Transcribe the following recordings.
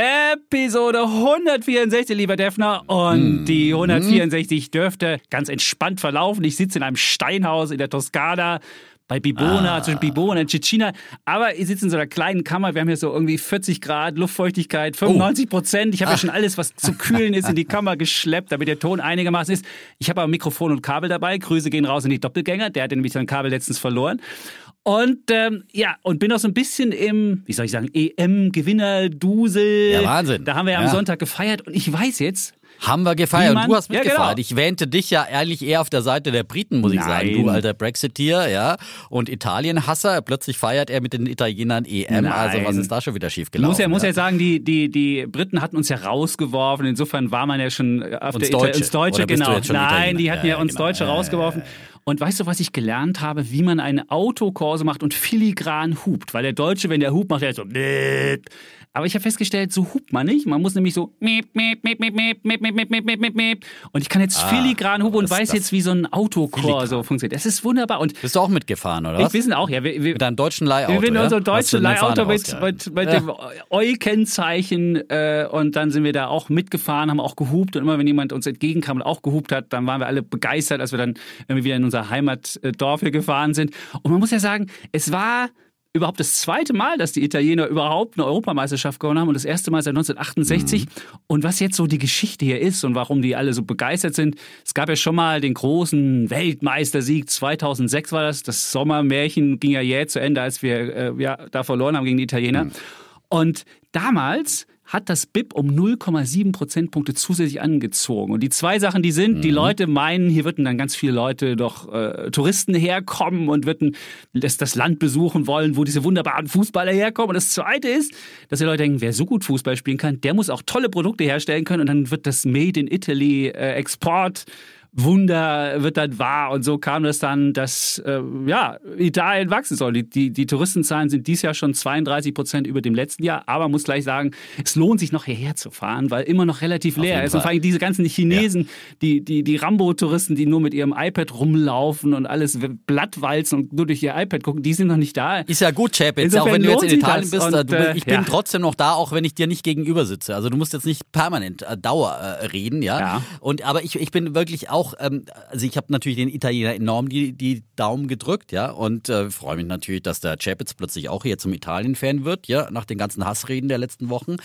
Episode 164, lieber Defner. Und Mhm. die 164 dürfte ganz entspannt verlaufen. Ich sitze in einem Steinhaus in der Toskana bei Bibona, Ah. zwischen Bibona und Cecina. Aber ich sitze in so einer kleinen Kammer. Wir haben hier so irgendwie 40 Grad, Luftfeuchtigkeit, Oh. 95 Prozent. Ich habe Ah. ja schon alles, was zu kühlen ist, in die Kammer geschleppt, damit der Ton einigermaßen ist. Ich habe aber Mikrofon und Kabel dabei. Grüße gehen raus in die Doppelgänger. Der hat nämlich sein Kabel letztens verloren. Und ähm, ja, und bin auch so ein bisschen im, wie soll ich sagen, EM-Gewinner-Dusel. Ja, Wahnsinn. Da haben wir ja am Ja. Sonntag gefeiert und ich weiß jetzt, Haben wir gefeiert man- und du hast Ja, mitgefeiert. genau. Ich wähnte dich ja ehrlich eher auf der Seite der Briten, muss ich sagen. Nein. Du alter Brexiteer, ja. Und Italien-Hasser. Plötzlich feiert er mit den Italienern EM. Also Nein. was ist da schon wieder schiefgelaufen? muss ja, muss ja? ja sagen, die, die, die Briten hatten uns ja rausgeworfen. Insofern war man ja schon auf Uns der Ita- Deutsche. uns Deutsche, genau. Nein, Italiener? die hatten ja, Ja, uns genau. Deutsche Ja, ja, rausgeworfen. Und weißt du, was ich gelernt habe, wie man eine Autokorse macht und filigran hupt? Weil der Deutsche, wenn der hupt, macht er so. Aber ich habe festgestellt, so hupt man nicht. Man muss nämlich so. Und ich kann jetzt filigran hupen und weiß jetzt, wie so ein Autokorso funktioniert. Das ist wunderbar. Und bist du auch mitgefahren, oder was? Wir sind auch, ja. Wir, wir, mit einem deutschen Leihauto. Wir sind ja? unser deutschen Leihauto mit, mit, mit ja. dem Eu-Kennzeichen. Äh, und dann sind wir da auch mitgefahren, haben auch gehupt. Und immer, wenn jemand uns entgegenkam und auch gehupt hat, dann waren wir alle begeistert, als wir dann irgendwie wieder in unser Heimatdorf hier gefahren sind. Und man muss ja sagen, es war überhaupt das zweite Mal, dass die Italiener überhaupt eine Europameisterschaft gewonnen haben und das erste Mal seit 1968. Mhm. Und was jetzt so die Geschichte hier ist und warum die alle so begeistert sind, es gab ja schon mal den großen Weltmeistersieg 2006 war das. Das Sommermärchen ging ja jäh zu Ende, als wir äh, ja, da verloren haben gegen die Italiener. Mhm. Und damals hat das BIP um 0,7 Prozentpunkte zusätzlich angezogen. Und die zwei Sachen, die sind, Mhm. die Leute meinen, hier würden dann ganz viele Leute doch äh, Touristen herkommen und würden das, das Land besuchen wollen, wo diese wunderbaren Fußballer herkommen. Und das Zweite ist, dass die Leute denken, wer so gut Fußball spielen kann, der muss auch tolle Produkte herstellen können. Und dann wird das Made in Italy äh, Export Wunder wird dann wahr und so kam das dann, dass äh, ja, Italien wachsen soll. Die, die, die Touristenzahlen sind dieses Jahr schon 32 Prozent über dem letzten Jahr, aber man muss gleich sagen, es lohnt sich noch hierher zu fahren, weil immer noch relativ leer ist. Und vor allem diese ganzen Chinesen, die, die, die Rambo-Touristen, die nur mit ihrem iPad rumlaufen und alles Blattwalzen und nur durch ihr iPad gucken, die sind noch nicht da. Ist ja gut, Chapitz, auch wenn du jetzt in Italien bist. Und, äh, ich bin ja. trotzdem noch da, auch wenn ich dir nicht gegenüber sitze. Also du musst jetzt nicht permanent äh, Dauer äh, reden, ja. Ja. Und aber ich, ich bin wirklich auch, ähm, also ich habe natürlich den Italiener enorm die, die Daumen gedrückt, ja, und äh, freue mich natürlich, dass der Chapitz plötzlich auch hier zum Italien-Fan wird, ja, nach den ganzen Hassreden der letzten Wochen.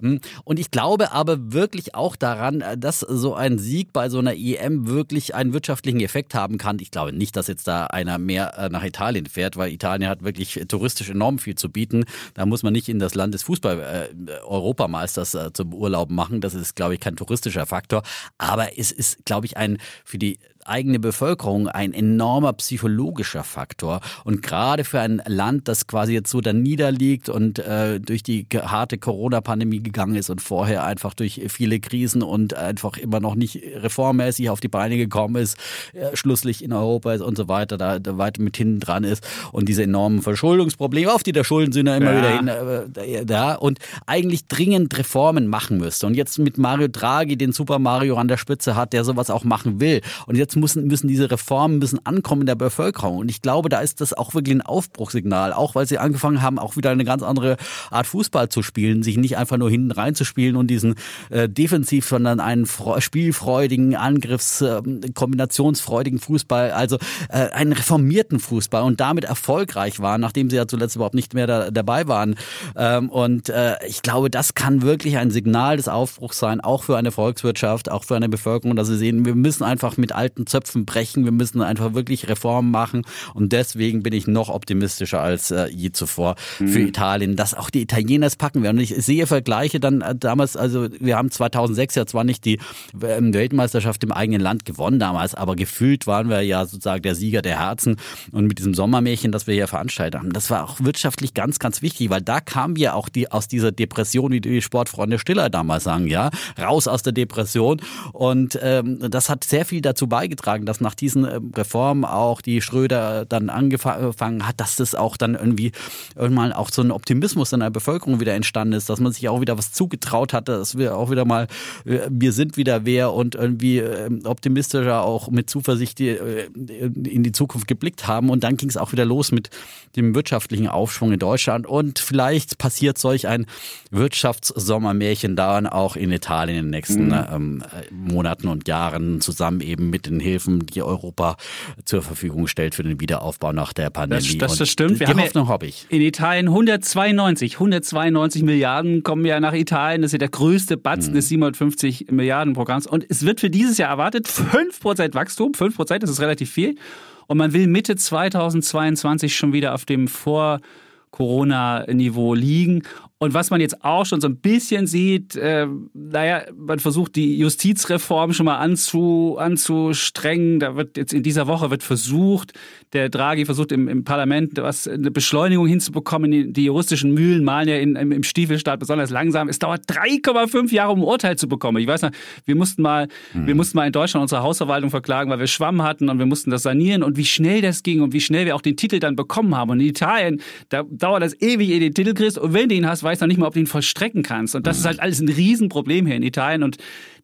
Mm, Und ich glaube aber wirklich auch daran, äh, dass so ein Sieg bei so einer EM wirklich einen wirtschaftlichen Effekt haben kann. Ich glaube nicht, dass jetzt da einer mehr äh, nach Italien fährt, weil Italien hat wirklich touristisch enorm viel zu bieten. Da muss man nicht in das Land des Fußball-Europameisters äh, zum Urlaub machen. Das ist, glaube ich, kein touristischer Faktor. Aber es ist, glaube ich, ein Fordi eigene Bevölkerung ein enormer psychologischer Faktor. Und gerade für ein Land, das quasi jetzt so da niederliegt und äh, durch die harte Corona-Pandemie gegangen ist und vorher einfach durch viele Krisen und einfach immer noch nicht reformmäßig auf die Beine gekommen ist, äh, schlusslich in Europa ist und so weiter, da, da weit mit hinten dran ist und diese enormen Verschuldungsprobleme, auf die der Schuldensünder immer Ja. wieder hin, äh, da und eigentlich dringend Reformen machen müsste. Und jetzt mit Mario Draghi, den Super Mario an der Spitze hat, der sowas auch machen will. Und jetzt müssen, müssen diese Reformen müssen ankommen in der Bevölkerung. Und ich glaube, da ist das auch wirklich ein Aufbruchssignal, auch weil sie angefangen haben, auch wieder eine ganz andere Art Fußball zu spielen, sich nicht einfach nur hinten reinzuspielen und diesen äh, defensiv, sondern einen fre- spielfreudigen, Angriffs-, äh, kombinationsfreudigen Fußball, also äh, einen reformierten Fußball und damit erfolgreich waren, nachdem sie ja zuletzt überhaupt nicht mehr da, dabei waren. Ähm, und äh, ich glaube, das kann wirklich ein Signal des Aufbruchs sein, auch für eine Volkswirtschaft, auch für eine Bevölkerung, dass sie sehen, wir müssen einfach mit alten alten Zöpfen brechen. Wir müssen einfach wirklich Reformen machen. Und deswegen bin ich noch optimistischer als äh, je zuvor mhm. für Italien, dass auch die Italiener es packen werden. Und ich sehe Vergleiche dann äh, damals, also wir haben 2006 ja zwar nicht die ähm, Weltmeisterschaft im eigenen Land gewonnen damals, aber gefühlt waren wir ja sozusagen der Sieger der Herzen. Und mit diesem Sommermärchen, das wir hier veranstaltet haben, das war auch wirtschaftlich ganz, ganz wichtig, weil da kamen wir auch die, aus dieser Depression, wie die Sportfreunde Stiller damals sagen, ja, raus aus der Depression. Und ähm, das hat sehr viel dazu beigetragen, dass nach diesen ähm, Reformen auch die Schröder dann angefangen hat, dass das auch dann irgendwie irgendwann auch so ein Optimismus in der Bevölkerung wieder entstanden ist, dass man sich auch wieder was zugetraut hatte, dass wir auch wieder mal, äh, wir sind wieder wer und irgendwie ähm, optimistischer auch mit Zuversicht äh, in die Zukunft geblickt haben. Und dann ging es auch wieder los mit dem wirtschaftlichen Aufschwung in Deutschland. Und vielleicht passiert solch ein Wirtschaftssommermärchen dann auch in Italien in den nächsten mhm. ähm, Monaten und Jahren zusammen eben mit den Hilfen, die Europa zur Verfügung stellt für den Wiederaufbau nach der Pandemie. Das, das, das stimmt. Wir die haben Hoffnung habe ich. In Italien 192, 192 Milliarden kommen ja nach Italien. Das ist ja der größte Batzen mhm. des 750 Milliarden Programms. Und es wird für dieses Jahr erwartet 5% Wachstum. 5%, das ist relativ viel. Und man will Mitte 2022 schon wieder auf dem Vor- Corona-Niveau liegen. Und was man jetzt auch schon so ein bisschen sieht, äh, naja, man versucht die Justizreform schon mal anzu, anzustrengen. Da wird jetzt in dieser Woche wird versucht, der Draghi versucht im, im Parlament was, eine Beschleunigung hinzubekommen. Die, die juristischen Mühlen malen ja in, im, im Stiefelstaat besonders langsam. Es dauert 3,5 Jahre, um ein Urteil zu bekommen. Ich weiß noch, wir mussten mal, mhm. wir mussten mal in Deutschland unsere Hausverwaltung verklagen, weil wir Schwamm hatten und wir mussten das sanieren und wie schnell das ging und wie schnell wir auch den Titel dann bekommen haben. Und in Italien, da dauert das ewig, ehe du den Titel kriegst und wenn du ihn hast, weißt noch nicht mal, ob du ihn vollstrecken kannst. Und das ist halt alles ein Riesenproblem hier in Italien. Und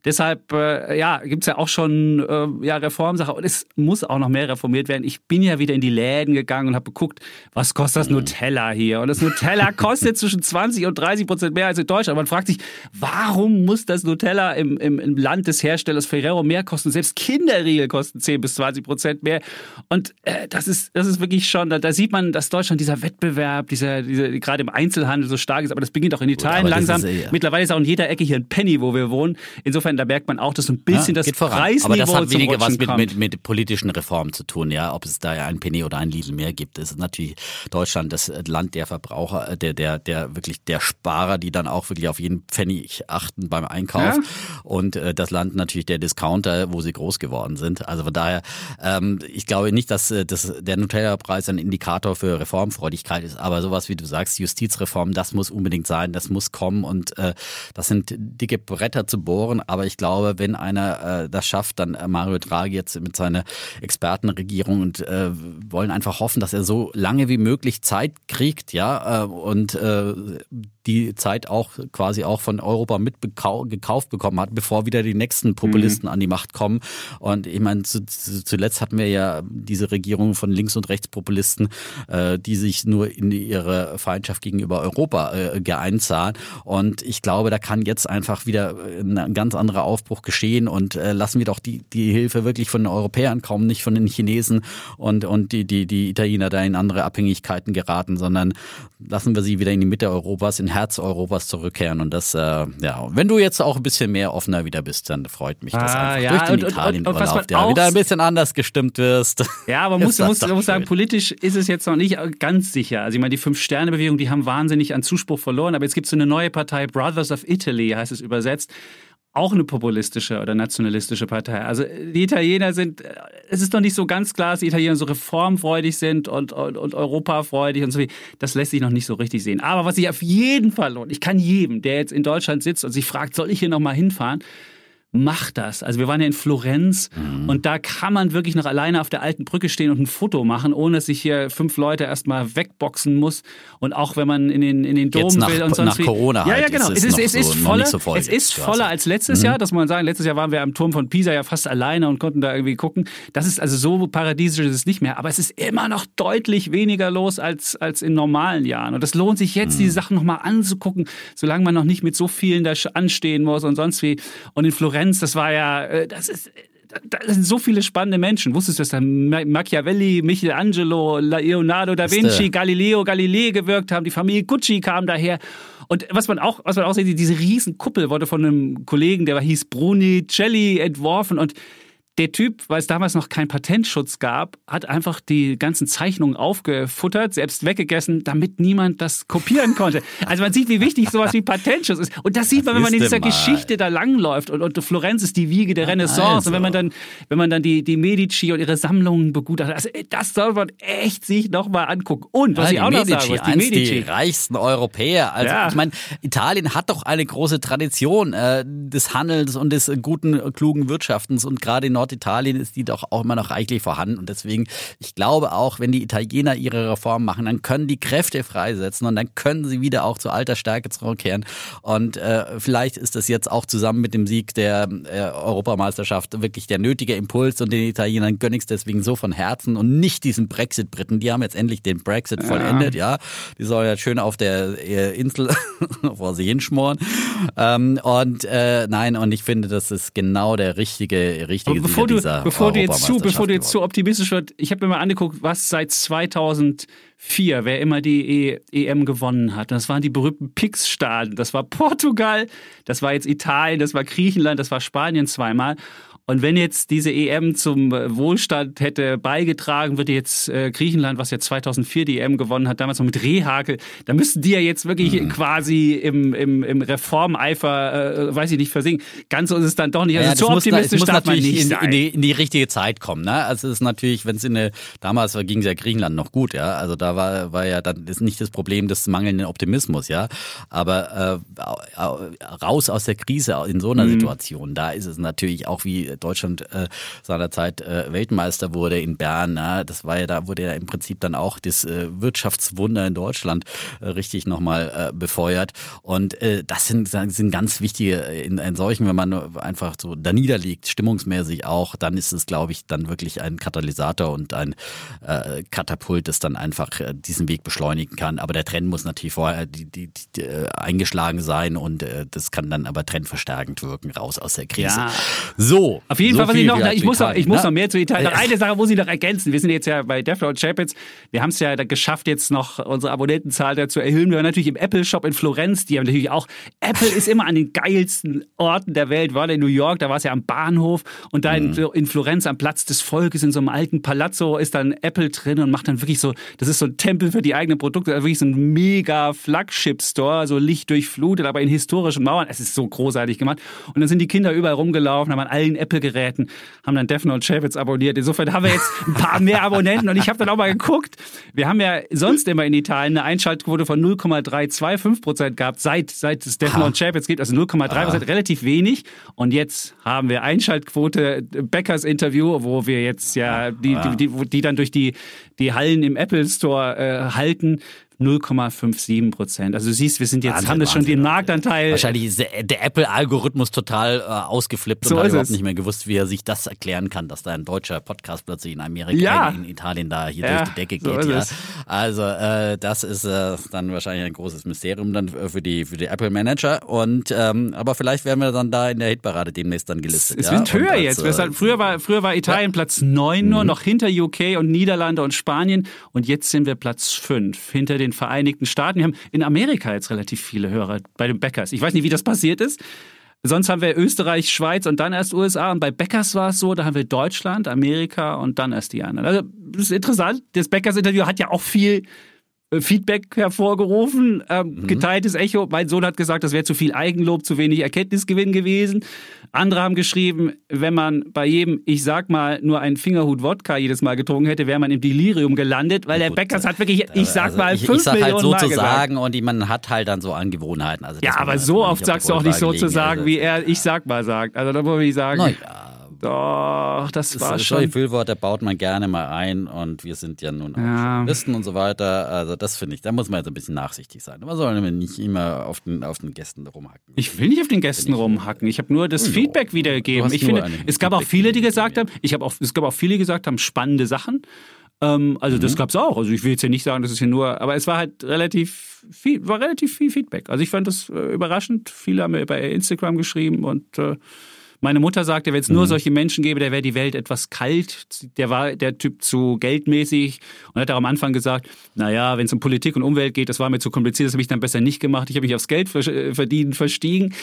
Deshalb äh, ja, gibt es ja auch schon äh, ja, Reformsache und es muss auch noch mehr reformiert werden. Ich bin ja wieder in die Läden gegangen und habe geguckt, was kostet das Nutella hier? Und das Nutella kostet zwischen 20 und 30 Prozent mehr als in Deutschland. Man fragt sich, warum muss das Nutella im, im, im Land des Herstellers Ferrero mehr kosten? Selbst Kinderriegel kosten 10 bis 20 Prozent mehr. Und äh, das, ist, das ist wirklich schon, da, da sieht man, dass Deutschland dieser Wettbewerb, dieser, dieser gerade im Einzelhandel so stark ist, aber das beginnt auch in Italien langsam. Ist, ja. Mittlerweile ist auch in jeder Ecke hier ein Penny, wo wir wohnen. Insofern da merkt man auch, dass so ein bisschen ja, das Preisniveau Aber das hat weniger was mit, mit, mit, politischen Reformen zu tun, ja. Ob es da ein Penny oder ein Lidl mehr gibt, das ist natürlich Deutschland das Land der Verbraucher, der, der, der wirklich der Sparer, die dann auch wirklich auf jeden Pfennig achten beim Einkauf. Ja. Und äh, das Land natürlich der Discounter, wo sie groß geworden sind. Also von daher, ähm, ich glaube nicht, dass, äh, dass der Nutella-Preis ein Indikator für Reformfreudigkeit ist, aber sowas wie du sagst, Justizreform, das muss unbedingt sein, das muss kommen und äh, das sind dicke Bretter zu bohren, aber ich glaube, wenn einer äh, das schafft, dann äh, Mario Draghi jetzt mit seiner Expertenregierung und äh, wollen einfach hoffen, dass er so lange wie möglich Zeit kriegt, ja, äh, und äh, die Zeit auch quasi auch von Europa mitgekauft bekommen hat, bevor wieder die nächsten Populisten mhm. an die Macht kommen. Und ich meine, zu, zu, zuletzt hatten wir ja diese Regierung von Links- und Rechtspopulisten, äh, die sich nur in ihre Feindschaft gegenüber Europa äh, geeint sahen. Und ich glaube, da kann jetzt einfach wieder ein ganz anderer Aufbruch geschehen und äh, lassen wir doch die, die Hilfe wirklich von den Europäern kommen, nicht von den Chinesen und, und die, die, die Italiener da in andere Abhängigkeiten geraten, sondern lassen wir sie wieder in die Mitte Europas, in Herz Europas zurückkehren. Und das, äh, ja, wenn du jetzt auch ein bisschen mehr offener wieder bist, dann freut mich das ah, einfach ja, durch den Italien-Urlaub, ja, wieder ein bisschen anders gestimmt wirst. Ja, aber man muss, muss, muss sagen, politisch ist es jetzt noch nicht ganz sicher. Also ich meine, die Fünf-Sterne-Bewegung, die haben wahnsinnig an Zuspruch verloren, aber jetzt gibt es so eine neue Partei, Brothers of Italy heißt es übersetzt auch eine populistische oder nationalistische Partei. Also die Italiener sind, es ist noch nicht so ganz klar, dass die Italiener so reformfreudig sind und, und, und europafreudig und so. Das lässt sich noch nicht so richtig sehen. Aber was ich auf jeden Fall lohnt, ich kann jedem, der jetzt in Deutschland sitzt und sich fragt, soll ich hier nochmal hinfahren, macht das. Also wir waren ja in Florenz mhm. und da kann man wirklich noch alleine auf der alten Brücke stehen und ein Foto machen, ohne dass sich hier fünf Leute erstmal wegboxen muss. Und auch wenn man in den, in den Dom nach, will und sonst nach Corona wie. Ja, ja, genau. Ist es ist, es ist, so, voller, so voll es ist voller als letztes mhm. Jahr, dass man sagen, letztes Jahr waren wir am Turm von Pisa ja fast alleine und konnten da irgendwie gucken. Das ist also so paradiesisch ist es nicht mehr, aber es ist immer noch deutlich weniger los als, als in normalen Jahren. Und das lohnt sich jetzt, mhm. diese Sachen nochmal anzugucken, solange man noch nicht mit so vielen da anstehen muss und sonst wie. Und in Florenz, das war ja äh, das ist da sind so viele spannende Menschen. Wusstest du, dass da Machiavelli, Michelangelo, Leonardo da Vinci, Galileo Galilei gewirkt haben? Die Familie Gucci kam daher. Und was man auch, was man auch sieht, diese Riesenkuppel wurde von einem Kollegen, der hieß Brunicelli, entworfen. Und der Typ, weil es damals noch keinen Patentschutz gab, hat einfach die ganzen Zeichnungen aufgefuttert, selbst weggegessen, damit niemand das kopieren konnte. Also man sieht, wie wichtig sowas wie Patentschutz ist. Und das sieht man, wenn man in dieser mal. Geschichte da langläuft. Und, und Florenz ist die Wiege der Renaissance. Also. Und wenn man dann, wenn man dann die, die Medici und ihre Sammlungen begutachtet, also das soll man echt sich nochmal angucken. Und was ja, ich auch Medici, noch sagen muss, die Medici. Die reichsten Europäer. Also ja. ich meine, Italien hat doch eine große Tradition äh, des Handels und des guten, klugen Wirtschaftens. Und gerade in Nord Norditalien ist die doch auch immer noch reichlich vorhanden. Und deswegen, ich glaube auch, wenn die Italiener ihre Reformen machen, dann können die Kräfte freisetzen und dann können sie wieder auch zu alter Stärke zurückkehren. Und äh, vielleicht ist das jetzt auch zusammen mit dem Sieg der äh, Europameisterschaft wirklich der nötige Impuls und den Italienern gönne ich es deswegen so von Herzen und nicht diesen Brexit-Briten. Die haben jetzt endlich den Brexit ja. vollendet, ja. Die sollen jetzt schön auf der äh, Insel vor sich hinschmoren. Ähm, und äh, nein, und ich finde, das ist genau der richtige, richtige bevor du, bevor du jetzt zu, bevor du jetzt zu optimistisch wird, ich habe mir mal angeguckt, was seit 2004, wer immer die e EM gewonnen hat. Das waren die berühmten Pix-Staaten. Das war Portugal, das war jetzt Italien, das war Griechenland, das war Spanien zweimal. Und wenn jetzt diese EM zum Wohlstand hätte beigetragen, würde jetzt äh, Griechenland, was ja 2004 die EM gewonnen hat, damals noch mit Rehhakel, da müssten die ja jetzt wirklich mhm. quasi im, im, im Reformeifer, äh, weiß ich nicht, versinken. Ganz so ist es dann doch nicht. Also ja, zu optimistisch muss, darf man nicht in, in, die, in die richtige Zeit kommen. Ne? Also es ist natürlich, wenn es in eine, damals ging es ja Griechenland noch gut, ja. Also da war, war ja dann ist nicht das Problem des mangelnden Optimismus, ja. Aber äh, raus aus der Krise in so einer mhm. Situation, da ist es natürlich auch wie Deutschland äh, seinerzeit äh, Weltmeister wurde in Bern. Ja, das war ja da, wurde ja im Prinzip dann auch das äh, Wirtschaftswunder in Deutschland äh, richtig nochmal äh, befeuert. Und äh, das sind, sind ganz wichtige, äh, in, in solchen, wenn man einfach so da niederliegt, stimmungsmäßig auch, dann ist es, glaube ich, dann wirklich ein Katalysator und ein äh, Katapult, das dann einfach äh, diesen Weg beschleunigen kann. Aber der Trend muss natürlich vorher die, die, die, äh, eingeschlagen sein und äh, das kann dann aber trendverstärkend wirken, raus aus der Krise. Ja. So, auf jeden so Fall, was ich noch, ich muss, noch, ich muss noch mehr zu Italien. Noch eine Sache muss ich noch ergänzen. Wir sind jetzt ja bei Defner und Chapitz. Wir haben es ja geschafft, jetzt noch unsere Abonnentenzahl zu erhöhen. Wir waren natürlich im Apple Shop in Florenz. Die haben natürlich auch, Apple ist immer an den geilsten Orten der Welt. War in New York, da war es ja am Bahnhof. Und da mhm. in, in, Florenz am Platz des Volkes in so einem alten Palazzo ist dann Apple drin und macht dann wirklich so, das ist so ein Tempel für die eigenen Produkte. Also wirklich so ein mega Flagship-Store, so lichtdurchflutet, aber in historischen Mauern. Es ist so großartig gemacht. Und dann sind die Kinder überall rumgelaufen, haben an allen Apple Apple-Geräten, haben dann Defner und Chapitz abonniert. Insofern haben wir jetzt ein paar mehr Abonnenten und ich habe dann auch mal geguckt. Wir haben ja sonst immer in Italien eine Einschaltquote von 0,325 Prozent gehabt, seit, seit es Defner und Chapitz gibt, also 0,3 Prozent, ah. relativ wenig. Und jetzt haben wir Einschaltquote Beckers Interview, wo wir jetzt ja die, die, die, die dann durch die, die Hallen im Apple Store äh, halten 0,57 Prozent. Also du siehst, wir sind jetzt, Wahnsinn, haben das schon Wahnsinn, den Marktanteil. Wahrscheinlich ist der, Apple-Algorithmus total äh, ausgeflippt so und hat überhaupt nicht mehr gewusst, wie er sich das erklären kann, dass da ein deutscher Podcast plötzlich in Amerika, ja. in, in, Italien da hier ja, durch die Decke geht. So ja. Also äh, das ist äh, dann wahrscheinlich ein großes Mysterium dann für die, für die Apple-Manager. Und ähm, aber vielleicht werden wir dann da in der Hitparade demnächst dann gelistet. Es ja? wird höher als, jetzt. Äh, halt, früher, war, früher war Italien Platz 9 nur, mhm. noch hinter UK und Niederlande und Spanien. Und jetzt sind wir Platz 5 hinter den den Vereinigten Staaten. Wir haben in Amerika jetzt relativ viele Hörer bei den Bäckers. Ich weiß nicht, wie das passiert ist. Sonst haben wir Österreich, Schweiz und dann erst USA. Und bei Bäckers war es so, da haben wir Deutschland, Amerika und dann erst die anderen. Also das ist interessant. Das Bäckers-Interview hat ja auch viel Feedback hervorgerufen, ähm, mhm. geteiltes Echo. Mein Sohn hat gesagt, das wäre zu viel Eigenlob, zu wenig Erkenntnisgewinn gewesen. Andere haben geschrieben, wenn man bei jedem, ich sag mal, nur einen Fingerhut Wodka jedes Mal getrunken hätte, wäre man im Delirium gelandet, weil der Beckers hat wirklich, ich sag also mal, ich, fünf ich sag halt Millionen halt so zu sagen und die, man hat halt dann so Angewohnheiten. Also ja, aber so oft sagst du auch nicht so zu sagen, also, wie er, ich sag mal, sagt. Also da muss ich sagen. Na ja. Doch, das, das war schon. Die Füllwörter baut man gerne mal ein und wir sind ja nun auch ja. Journalisten und so weiter. Also das finde ich, da muss man jetzt ein bisschen nachsichtig sein. Man soll nicht immer auf den, auf den Gästen rumhacken. Ich will nicht auf den Gästen ich rumhacken. Ich habe nur das oh, Feedback wiedergegeben. Ich finde, es gab auch viele, die gesagt haben, ich habe auch, es gab auch viele, die gesagt haben, spannende Sachen. Ähm, also mhm. das gab es auch. Also ich will jetzt hier nicht sagen, das ist hier nur, aber es war halt relativ viel, war relativ viel Feedback. Also ich fand das äh, überraschend. Viele haben mir bei Instagram geschrieben und äh, Meine Mutter sagte, wenn es nur mhm. solche Menschen gäbe, der wäre die Welt etwas kalt. Der war der Typ zu geldmäßig und hat auch am Anfang gesagt, naja, wenn es um Politik und Umwelt geht, das war mir zu kompliziert, das habe ich dann besser nicht gemacht. Ich habe mich aufs Geld äh, verdienen verstiegen.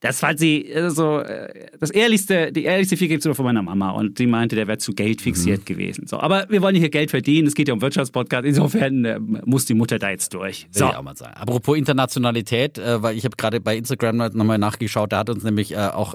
Das war sie so äh, das ehrlichste, die ehrlichste es von meiner Mama und sie meinte, der wäre zu Geld fixiert mhm. gewesen. So, aber wir wollen hier Geld verdienen. Es geht ja um Wirtschaftspodcast. Insofern muss die Mutter da jetzt durch. So. Ja, mal sagen. Apropos Internationalität, weil ich habe gerade bei Instagram nochmal nachgeschaut, da hat uns nämlich auch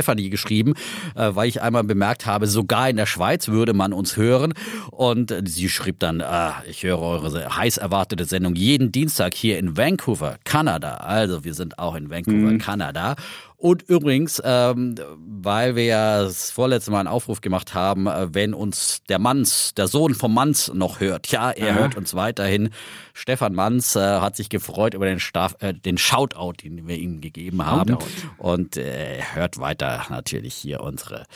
Stefanie geschrieben, weil ich einmal bemerkt habe, sogar in der Schweiz würde man uns hören. Und sie schrieb dann, ich höre eure heiß erwartete Sendung jeden Dienstag hier in Vancouver, Kanada. Also wir sind auch in Vancouver, mhm. Kanada. Und übrigens, ähm, weil wir ja das vorletzte Mal einen Aufruf gemacht haben, äh, wenn uns der Manns, der Sohn vom Manns noch hört, ja, er Aha. hört uns weiterhin. Stefan Manns äh, hat sich gefreut über den, Staff, äh, den Shoutout, den wir ihm gegeben haben. Shoutout. Und äh, er hört weiter natürlich hier unsere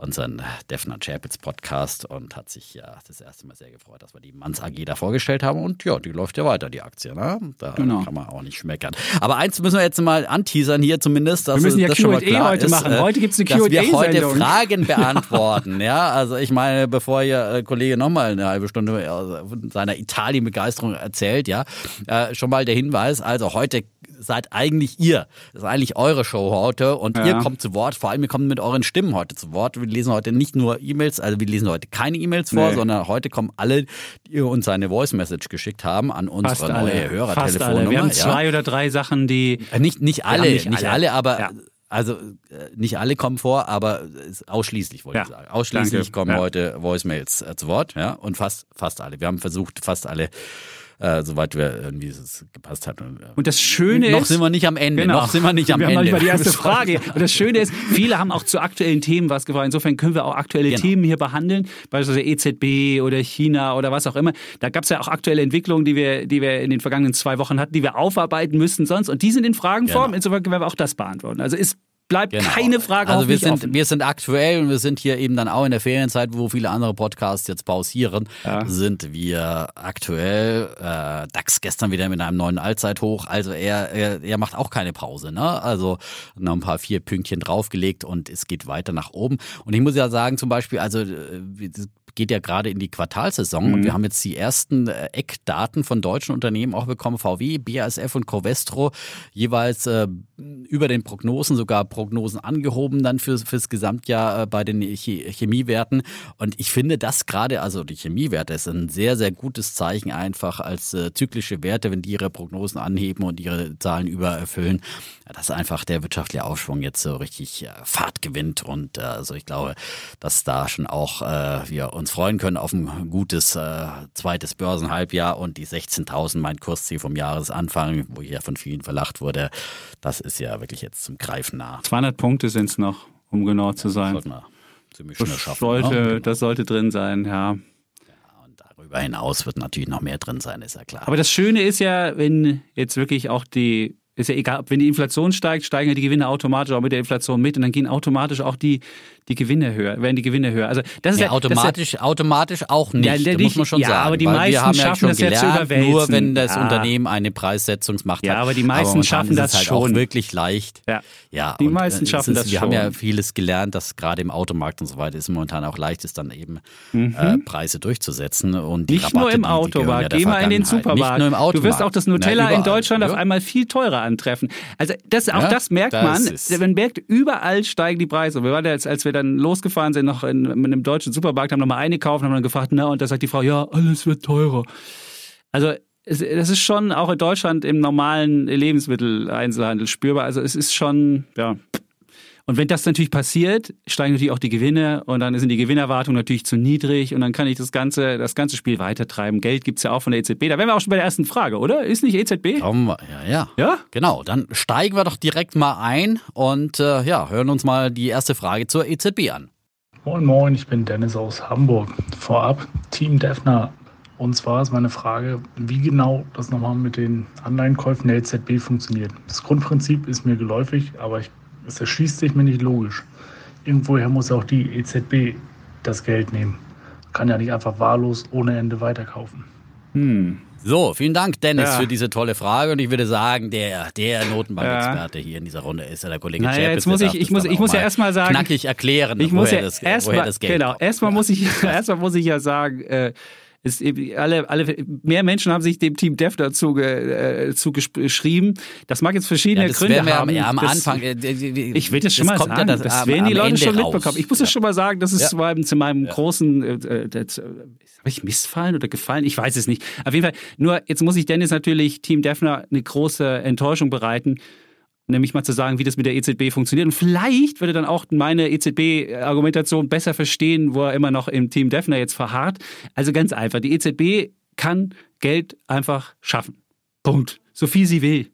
unseren Defner Chapels Podcast und hat sich ja das erste Mal sehr gefreut, dass wir die Manns AG da vorgestellt haben. Und ja, die läuft ja weiter, die Aktie. Ne? Da genau. kann man auch nicht schmeckern. Aber eins müssen wir jetzt mal anteasern hier zumindest. Dass wir müssen ja Q&A heute ist, machen. Heute gibt es eine Q&A. Dass wir heute Fragen beantworten. ja, also ich meine, bevor ihr äh, Kollege nochmal eine halbe Stunde äh, von seiner Italien-Begeisterung erzählt, ja, äh, schon mal der Hinweis. Also heute seid eigentlich ihr. Das ist eigentlich eure Show heute und ja. ihr kommt zu Wort. Vor allem, ihr kommt mit euren Stimmen heute zu Wort. Wir lesen heute nicht nur E-Mails, also wir lesen heute keine E-Mails vor, nee. sondern heute kommen alle, die uns eine Voice Message geschickt haben, an unsere Fast neue Hörertelefonnummer. Wir haben zwei ja. oder drei Sachen, die. Äh, nicht, nicht alle, nicht, nicht alle. alle, aber. Ja. Also äh, nicht alle kommen vor, aber ausschließlich wollte ja, ich sagen. Ausschließlich danke. kommen heute Voicemails äh, zu Wort, ja, und fast fast alle. Wir haben versucht, fast alle äh, soweit wir irgendwie es gepasst hat. Und, äh, und das Schöne ist. Noch sind wir nicht am Ende. Genau. Noch sind wir nicht am wir Ende. Haben noch nicht mal die erste Frage. Und das Schöne ist, viele haben auch zu aktuellen Themen was gefragt. Insofern können wir auch aktuelle genau. Themen hier behandeln, beispielsweise EZB oder China oder was auch immer. Da gab es ja auch aktuelle Entwicklungen, die wir, die wir in den vergangenen zwei Wochen hatten, die wir aufarbeiten müssten sonst. Und die sind in Fragenform. Genau. Insofern können wir auch das beantworten. Also ist bleibt genau. keine Frage Also wir sind, offen. wir sind aktuell und wir sind hier eben dann auch in der Ferienzeit, wo viele andere Podcasts jetzt pausieren, ja. sind wir aktuell. Äh, DAX gestern wieder mit einem neuen Allzeithoch. Also er, er, er macht auch keine Pause. Ne? Also noch ein paar vier Pünktchen draufgelegt und es geht weiter nach oben. Und ich muss ja sagen, zum Beispiel, also äh, geht ja gerade in die Quartalsaison mhm. und wir haben jetzt die ersten äh, Eckdaten von deutschen Unternehmen auch bekommen. VW, BASF und Covestro jeweils äh, über den Prognosen, sogar Prognosen angehoben dann für, fürs Gesamtjahr äh, bei den Chemiewerten. Und ich finde das gerade, also die Chemiewerte ist ein sehr, sehr gutes Zeichen einfach als äh, zyklische Werte, wenn die ihre Prognosen anheben und ihre Zahlen übererfüllen, dass einfach der wirtschaftliche Aufschwung jetzt so richtig äh, Fahrt gewinnt. Und äh, also ich glaube, dass da schon auch wir uns freuen können auf ein gutes äh, zweites Börsenhalbjahr und die 16.000, mein Kursziel vom Jahresanfang, wo hier von vielen verlacht wurde, das ist ja wirklich jetzt zum Greifen nah. 200 Punkte sind es noch, um genau zu sein. Ja, das ziemlich schnell schaffen. Sollte, ne? Das sollte drin sein, ja. Darüber hinaus wird natürlich noch mehr drin sein, ist ja klar. Aber das Schöne ist ja, wenn jetzt wirklich auch die ist ja egal, wenn die Inflation steigt, steigen ja die Gewinne automatisch auch mit der Inflation mit und dann gehen automatisch auch die, die Gewinne höher, werden die Gewinne höher. Also das ist ja, ja automatisch, ist automatisch auch nicht, ja, der, muss man schon ja, sagen. aber die meisten schaffen das gelernt, ja zu überwälzen. Nur wenn das ja. Unternehmen eine Preissetzungsmacht ja, hat. aber die meisten aber schaffen das halt schon. Auch wirklich leicht. Ja, ja die meisten schaffen ist, das wir schon. Wir haben ja vieles gelernt, dass gerade im Automarkt und so weiter es momentan auch leicht ist, dann eben mhm. äh, Preise durchzusetzen und nicht Rabatte, nur im Automarkt. Geh mal in den Supermarkt. Nicht nur im Automarkt. Du wirst auch das Nutella in Deutschland auf einmal viel teurer antreffen. Also das, auch das merkt man. Man merkt überall steigen die Preise. Wir waren ja jetzt, als wir dann losgefahren sind, noch in, in einem deutschen Supermarkt, haben nochmal eingekauft und haben dann gefragt, na, und da sagt die Frau, ja, alles wird teurer. Also, das ist schon auch in Deutschland im normalen Lebensmitteleinzelhandel spürbar. Also, es ist schon, ja, und wenn das natürlich passiert, steigen natürlich auch die Gewinne und dann sind die Gewinnerwartungen natürlich zu niedrig und dann kann ich das ganze, das ganze Spiel weitertreiben. Geld gibt es ja auch von der EZB. Da wären wir auch schon bei der ersten Frage, oder? Ist nicht EZB? Kommen wir, ja, ja. Ja? Genau, dann steigen wir doch direkt mal ein und äh, ja, hören uns mal die erste Frage zur EZB an. Moin Moin, ich bin Dennis aus Hamburg. Vorab Team Defner. Und zwar ist meine Frage, wie genau das nochmal mit den Anleihenkäufen der EZB funktioniert. Das Grundprinzip ist mir geläufig, aber ich es erschließt sich mir nicht logisch. Irgendwoher muss auch die EZB das Geld nehmen. Kann ja nicht einfach wahllos ohne Ende weiterkaufen. Hm. So, vielen Dank, Dennis, ja. für diese tolle Frage. Und ich würde sagen, der, der Notenbankexperte ja. hier in dieser Runde ist der Kollege naja, Chapitz. Jetzt muss ich, ich muss, ich muss ja erstmal sagen. Knackig erklären, ich muss ja das, erst woher das Geld Genau, erstmal muss ich, erstmal muss ich ja sagen, äh, ist alle, alle, mehr Menschen haben sich dem Team Defner zuge, äh, zugeschrieben. Das mag jetzt verschiedene ja, Gründe haben. Ja, am das, Anfang. Äh, ich will das schon das mal sagen. Ja das, das werden die Leute schon raus. mitbekommen. Ich muss das schon mal sagen, das ist zu meinem, zu meinem großen, äh, äh, habe ich missfallen oder gefallen? Ich weiß es nicht. Auf jeden Fall, nur jetzt muss ich Dennis natürlich, Team Defner, eine große Enttäuschung bereiten nämlich mal zu sagen, wie das mit der EZB funktioniert. Und vielleicht würde dann auch meine EZB-Argumentation besser verstehen, wo er immer noch im Team Defner jetzt verharrt. Also ganz einfach, die EZB kann Geld einfach schaffen. Punkt. So viel sie will.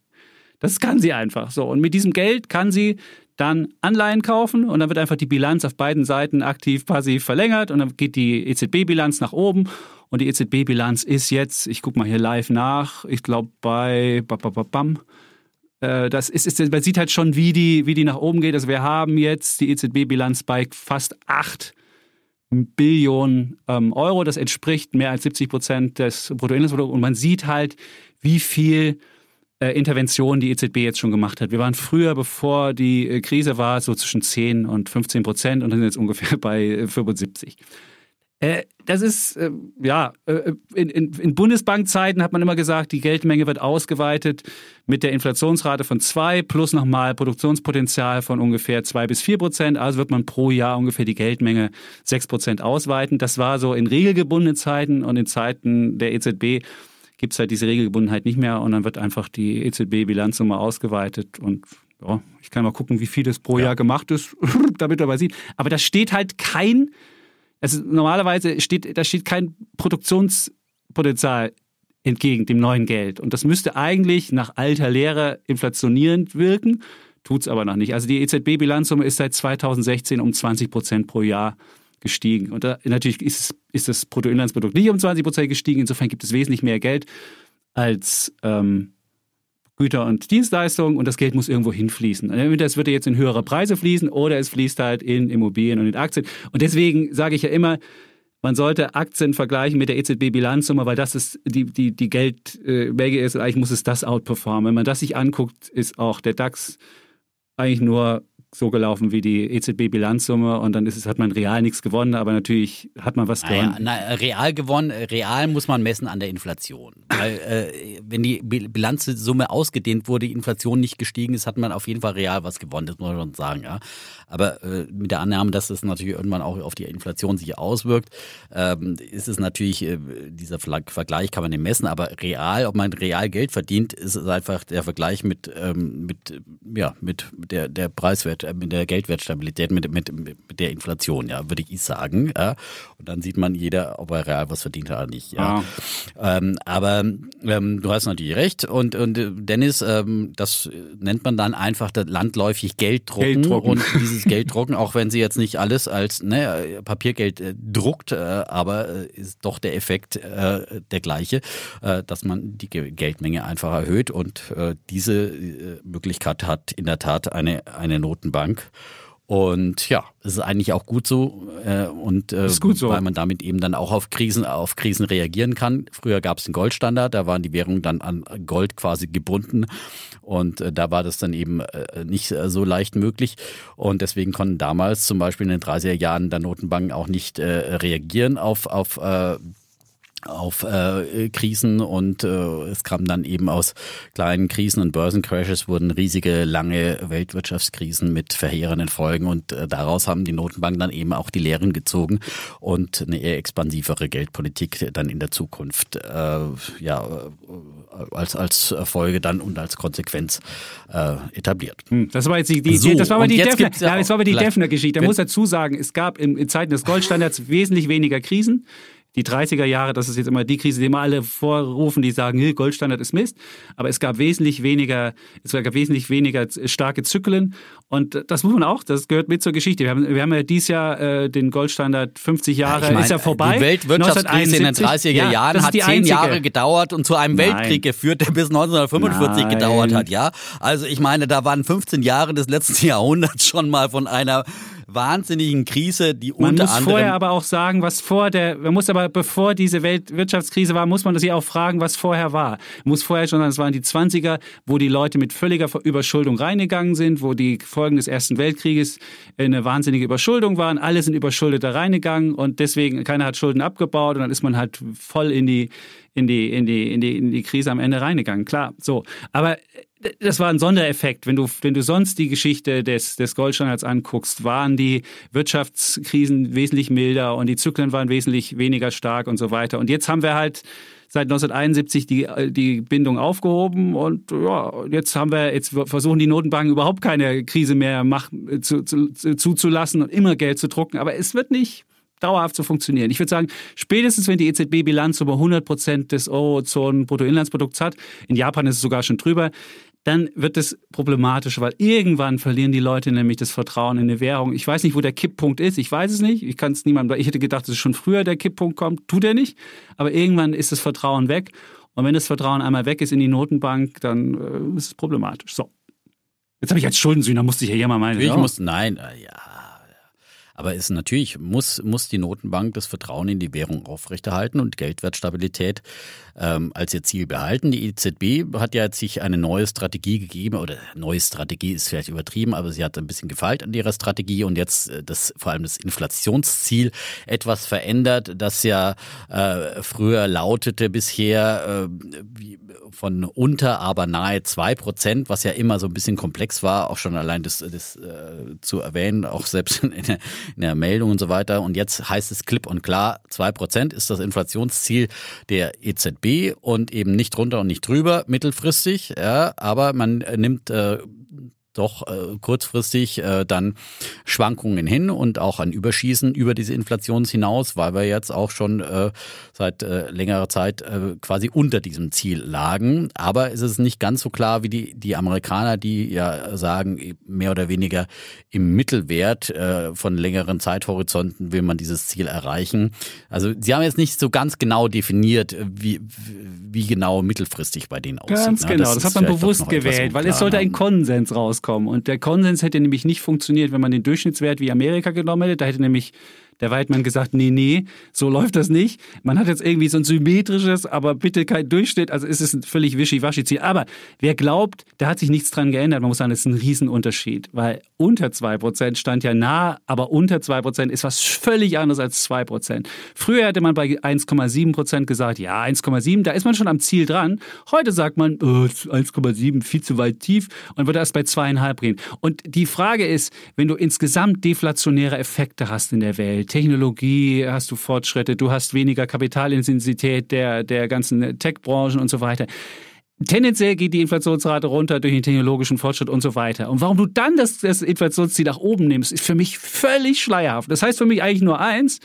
Das kann sie einfach so. Und mit diesem Geld kann sie dann Anleihen kaufen und dann wird einfach die Bilanz auf beiden Seiten aktiv, passiv verlängert und dann geht die EZB-Bilanz nach oben und die EZB-Bilanz ist jetzt, ich gucke mal hier live nach, ich glaube bei bam, äh, das ist, ist, man sieht halt schon, wie die, wie die nach oben geht. Also wir haben jetzt die EZB-Bilanz bei fast 8 Billionen ähm, Euro. Das entspricht mehr als 70 Prozent des Bruttoinlandsprodukts. Und man sieht halt, wie viel äh, Intervention die EZB jetzt schon gemacht hat. Wir waren früher, bevor die äh, Krise war, so zwischen 10 und 15 Prozent und sind jetzt ungefähr bei 75. Äh, das ist, äh, ja, äh, in, in, in Bundesbankzeiten hat man immer gesagt, die Geldmenge wird ausgeweitet mit der Inflationsrate von zwei plus nochmal Produktionspotenzial von ungefähr zwei bis vier Prozent. Also wird man pro Jahr ungefähr die Geldmenge sechs Prozent ausweiten. Das war so in regelgebundenen Zeiten und in Zeiten der EZB gibt es halt diese Regelgebundenheit nicht mehr und dann wird einfach die EZB-Bilanzsumme ausgeweitet und ja, ich kann mal gucken, wie viel das pro ja. Jahr gemacht ist, damit man sieht. Aber da steht halt kein also normalerweise steht, da steht kein Produktionspotenzial entgegen dem neuen Geld. Und das müsste eigentlich nach alter Lehre inflationierend wirken, tut es aber noch nicht. Also die EZB-Bilanzsumme ist seit 2016 um 20 Prozent pro Jahr gestiegen. Und da, natürlich ist, ist das Bruttoinlandsprodukt nicht um 20 Prozent gestiegen. Insofern gibt es wesentlich mehr Geld als ähm, Güter und Dienstleistungen und das Geld muss irgendwo hinfließen. Entweder es würde jetzt in höhere Preise fließen oder es fließt halt in Immobilien und in Aktien. Und deswegen sage ich ja immer, man sollte Aktien vergleichen mit der EZB-Bilanzsumme, weil das ist die, die, die Geldmenge ist. Eigentlich muss es das outperformen. Wenn man das sich anguckt, ist auch der DAX eigentlich nur so gelaufen wie die EZB-Bilanzsumme und dann ist es, hat man real nichts gewonnen, aber natürlich hat man was gewonnen. Naja, na, real gewonnen, real muss man messen an der Inflation. Weil äh, wenn die Bilanzsumme ausgedehnt wurde, die Inflation nicht gestiegen ist, hat man auf jeden Fall real was gewonnen, das muss man schon sagen. Ja. Aber äh, mit der Annahme, dass es natürlich irgendwann auch auf die Inflation sich auswirkt, ähm, ist es natürlich, äh, dieser Vergleich kann man nicht messen, aber real, ob man real Geld verdient, ist es einfach der Vergleich mit, ähm, mit, ja, mit der, der Preiswert, mit der Geldwertstabilität, mit, mit, mit der Inflation, ja, würde ich sagen. Ja. Und dann sieht man jeder, ob er real was verdient hat oder nicht. Ja. Ah. Ähm, aber ähm, du hast natürlich recht. Und, und äh, Dennis, ähm, das nennt man dann einfach landläufig Gelddrucken. Gelddrucken. Und dieses dieses Geld drucken, auch wenn sie jetzt nicht alles als ne, Papiergeld äh, druckt, äh, aber äh, ist doch der Effekt äh, der gleiche, äh, dass man die Geldmenge einfach erhöht und diese Möglichkeit hat in der Tat eine, eine Notenbank. Und ja, es ist eigentlich auch gut so. Äh, und äh, gut so. weil man damit eben dann auch auf Krisen, auf Krisen reagieren kann. Früher gab es den Goldstandard, da waren die Währungen dann an Gold quasi gebunden. Und äh, da war das dann eben äh, nicht äh, so leicht möglich. Und deswegen konnten damals zum Beispiel in den 30er Jahren der Notenbanken auch nicht äh, reagieren auf, auf äh, auf äh, Krisen und äh, es kam dann eben aus kleinen Krisen und Börsencrashes wurden riesige, lange Weltwirtschaftskrisen mit verheerenden Folgen und äh, daraus haben die Notenbanken dann eben auch die Lehren gezogen und eine eher expansivere Geldpolitik dann in der Zukunft äh, ja äh, als als Folge dann und als Konsequenz äh, etabliert. Hm, das war jetzt die, die so, das war aber die Defner, ja, das war aber die Defner Geschichte. Da muss dazu sagen, es gab in, in Zeiten des Goldstandards wesentlich weniger Krisen die 30er Jahre, das ist jetzt immer die Krise, die immer alle vorrufen, die sagen, hey, Goldstandard ist Mist. Aber es gab wesentlich weniger, es gab wesentlich weniger starke Zyklen. Und das muss man auch, das gehört mit zur Geschichte. Wir haben, wir haben ja dieses Jahr äh, den Goldstandard 50 Jahre, ja, ich mein, ist ja vorbei. Die Weltwirtschaftskrise in den 30er ja, Jahren hat zehn. Jahre gedauert und zu einem Nein. Weltkrieg geführt, der bis 1945 Nein. gedauert hat, ja. Also ich meine, da waren 15 Jahre des letzten Jahrhunderts schon mal von einer wahnsinnigen Krise, die man unter muss anderem vorher aber auch sagen, was vor der, man muss aber, bevor diese Weltwirtschaftskrise war, muss man sich auch fragen, was vorher war. Man muss vorher schon sagen, es waren die 20er, wo die Leute mit völliger Überschuldung reingegangen sind, wo die Folgen des Ersten Weltkrieges eine wahnsinnige Überschuldung waren. Alle sind überschuldet da reingegangen und deswegen, keiner hat Schulden abgebaut und dann ist man halt voll in die, in die, in die, in die, in die Krise am Ende reingegangen. Klar, so. Aber das war ein Sondereffekt. Wenn du, wenn du sonst die Geschichte des, des Goldstandards anguckst, waren die Wirtschaftskrisen wesentlich milder und die Zyklen waren wesentlich weniger stark und so weiter. Und jetzt haben wir halt seit 1971 die, die Bindung aufgehoben und ja, jetzt haben wir, jetzt versuchen die Notenbanken überhaupt keine Krise mehr mach, zu, zu, zuzulassen und immer Geld zu drucken. Aber es wird nicht dauerhaft zu funktionieren. Ich würde sagen, spätestens wenn die EZB-Bilanz über 100 Prozent des Eurozonen-Bruttoinlandsprodukts hat, in Japan ist es sogar schon drüber, dann wird es problematisch, weil irgendwann verlieren die Leute nämlich das Vertrauen in eine Währung. Ich weiß nicht, wo der Kipppunkt ist. Ich weiß es nicht. Ich kann es niemandem. Ich hätte gedacht, dass schon früher der Kipppunkt kommt. Tut er nicht. Aber irgendwann ist das Vertrauen weg. Und wenn das Vertrauen einmal weg ist in die Notenbank, dann äh, ist es problematisch. So. Jetzt habe ich als Schuldensühner, musste ich ja hier mal meinen. Ich muss, nein, äh, ja. Aber es natürlich muss, muss die Notenbank das Vertrauen in die Währung aufrechterhalten und Geldwertstabilität ähm, als ihr Ziel behalten. Die EZB hat ja jetzt sich eine neue Strategie gegeben, oder neue Strategie ist vielleicht übertrieben, aber sie hat ein bisschen gefeilt an ihrer Strategie und jetzt äh, das vor allem das Inflationsziel etwas verändert, das ja äh, früher lautete bisher äh, wie, von unter, aber nahe zwei Prozent, was ja immer so ein bisschen komplex war, auch schon allein das, das äh, zu erwähnen, auch selbst in der, in der Meldung und so weiter. Und jetzt heißt es klipp und klar, zwei Prozent ist das Inflationsziel der EZB und eben nicht runter und nicht drüber mittelfristig. Ja, aber man nimmt äh, doch äh, kurzfristig äh, dann Schwankungen hin und auch ein Überschießen über diese Inflations hinaus, weil wir jetzt auch schon äh, seit äh, längerer Zeit äh, quasi unter diesem Ziel lagen. Aber es ist nicht ganz so klar wie die, die Amerikaner, die ja sagen, mehr oder weniger im Mittelwert äh, von längeren Zeithorizonten will man dieses Ziel erreichen. Also sie haben jetzt nicht so ganz genau definiert, wie, wie genau mittelfristig bei denen aussieht. Ganz genau, das, das hat man bewusst gewählt, weil es sollte ein Konsens rauskommen. Und der Konsens hätte nämlich nicht funktioniert, wenn man den Durchschnittswert wie Amerika genommen hätte. Da hätte nämlich der Weidmann gesagt, nee, nee, so läuft das nicht. Man hat jetzt irgendwie so ein symmetrisches, aber bitte kein Durchschnitt. Also es ist ein völlig wischiwaschi-Ziel. Aber wer glaubt, da hat sich nichts dran geändert. Man muss sagen, das ist ein Riesenunterschied. Weil unter 2% stand ja nah, aber unter 2% ist was völlig anderes als 2%. Früher hätte man bei 1,7% gesagt, ja, 1,7, da ist man schon am Ziel dran. Heute sagt man, oh, 1,7, viel zu weit tief und wird erst bei zweieinhalb gehen. Und die Frage ist, wenn du insgesamt deflationäre Effekte hast in der Welt, Technologie hast du Fortschritte, du hast weniger Kapitalintensität der, der ganzen Tech-Branchen und so weiter. Tendenziell geht die Inflationsrate runter durch den technologischen Fortschritt und so weiter. Und warum du dann das, das Inflationsziel nach oben nimmst, ist für mich völlig schleierhaft. Das heißt für mich eigentlich nur eins,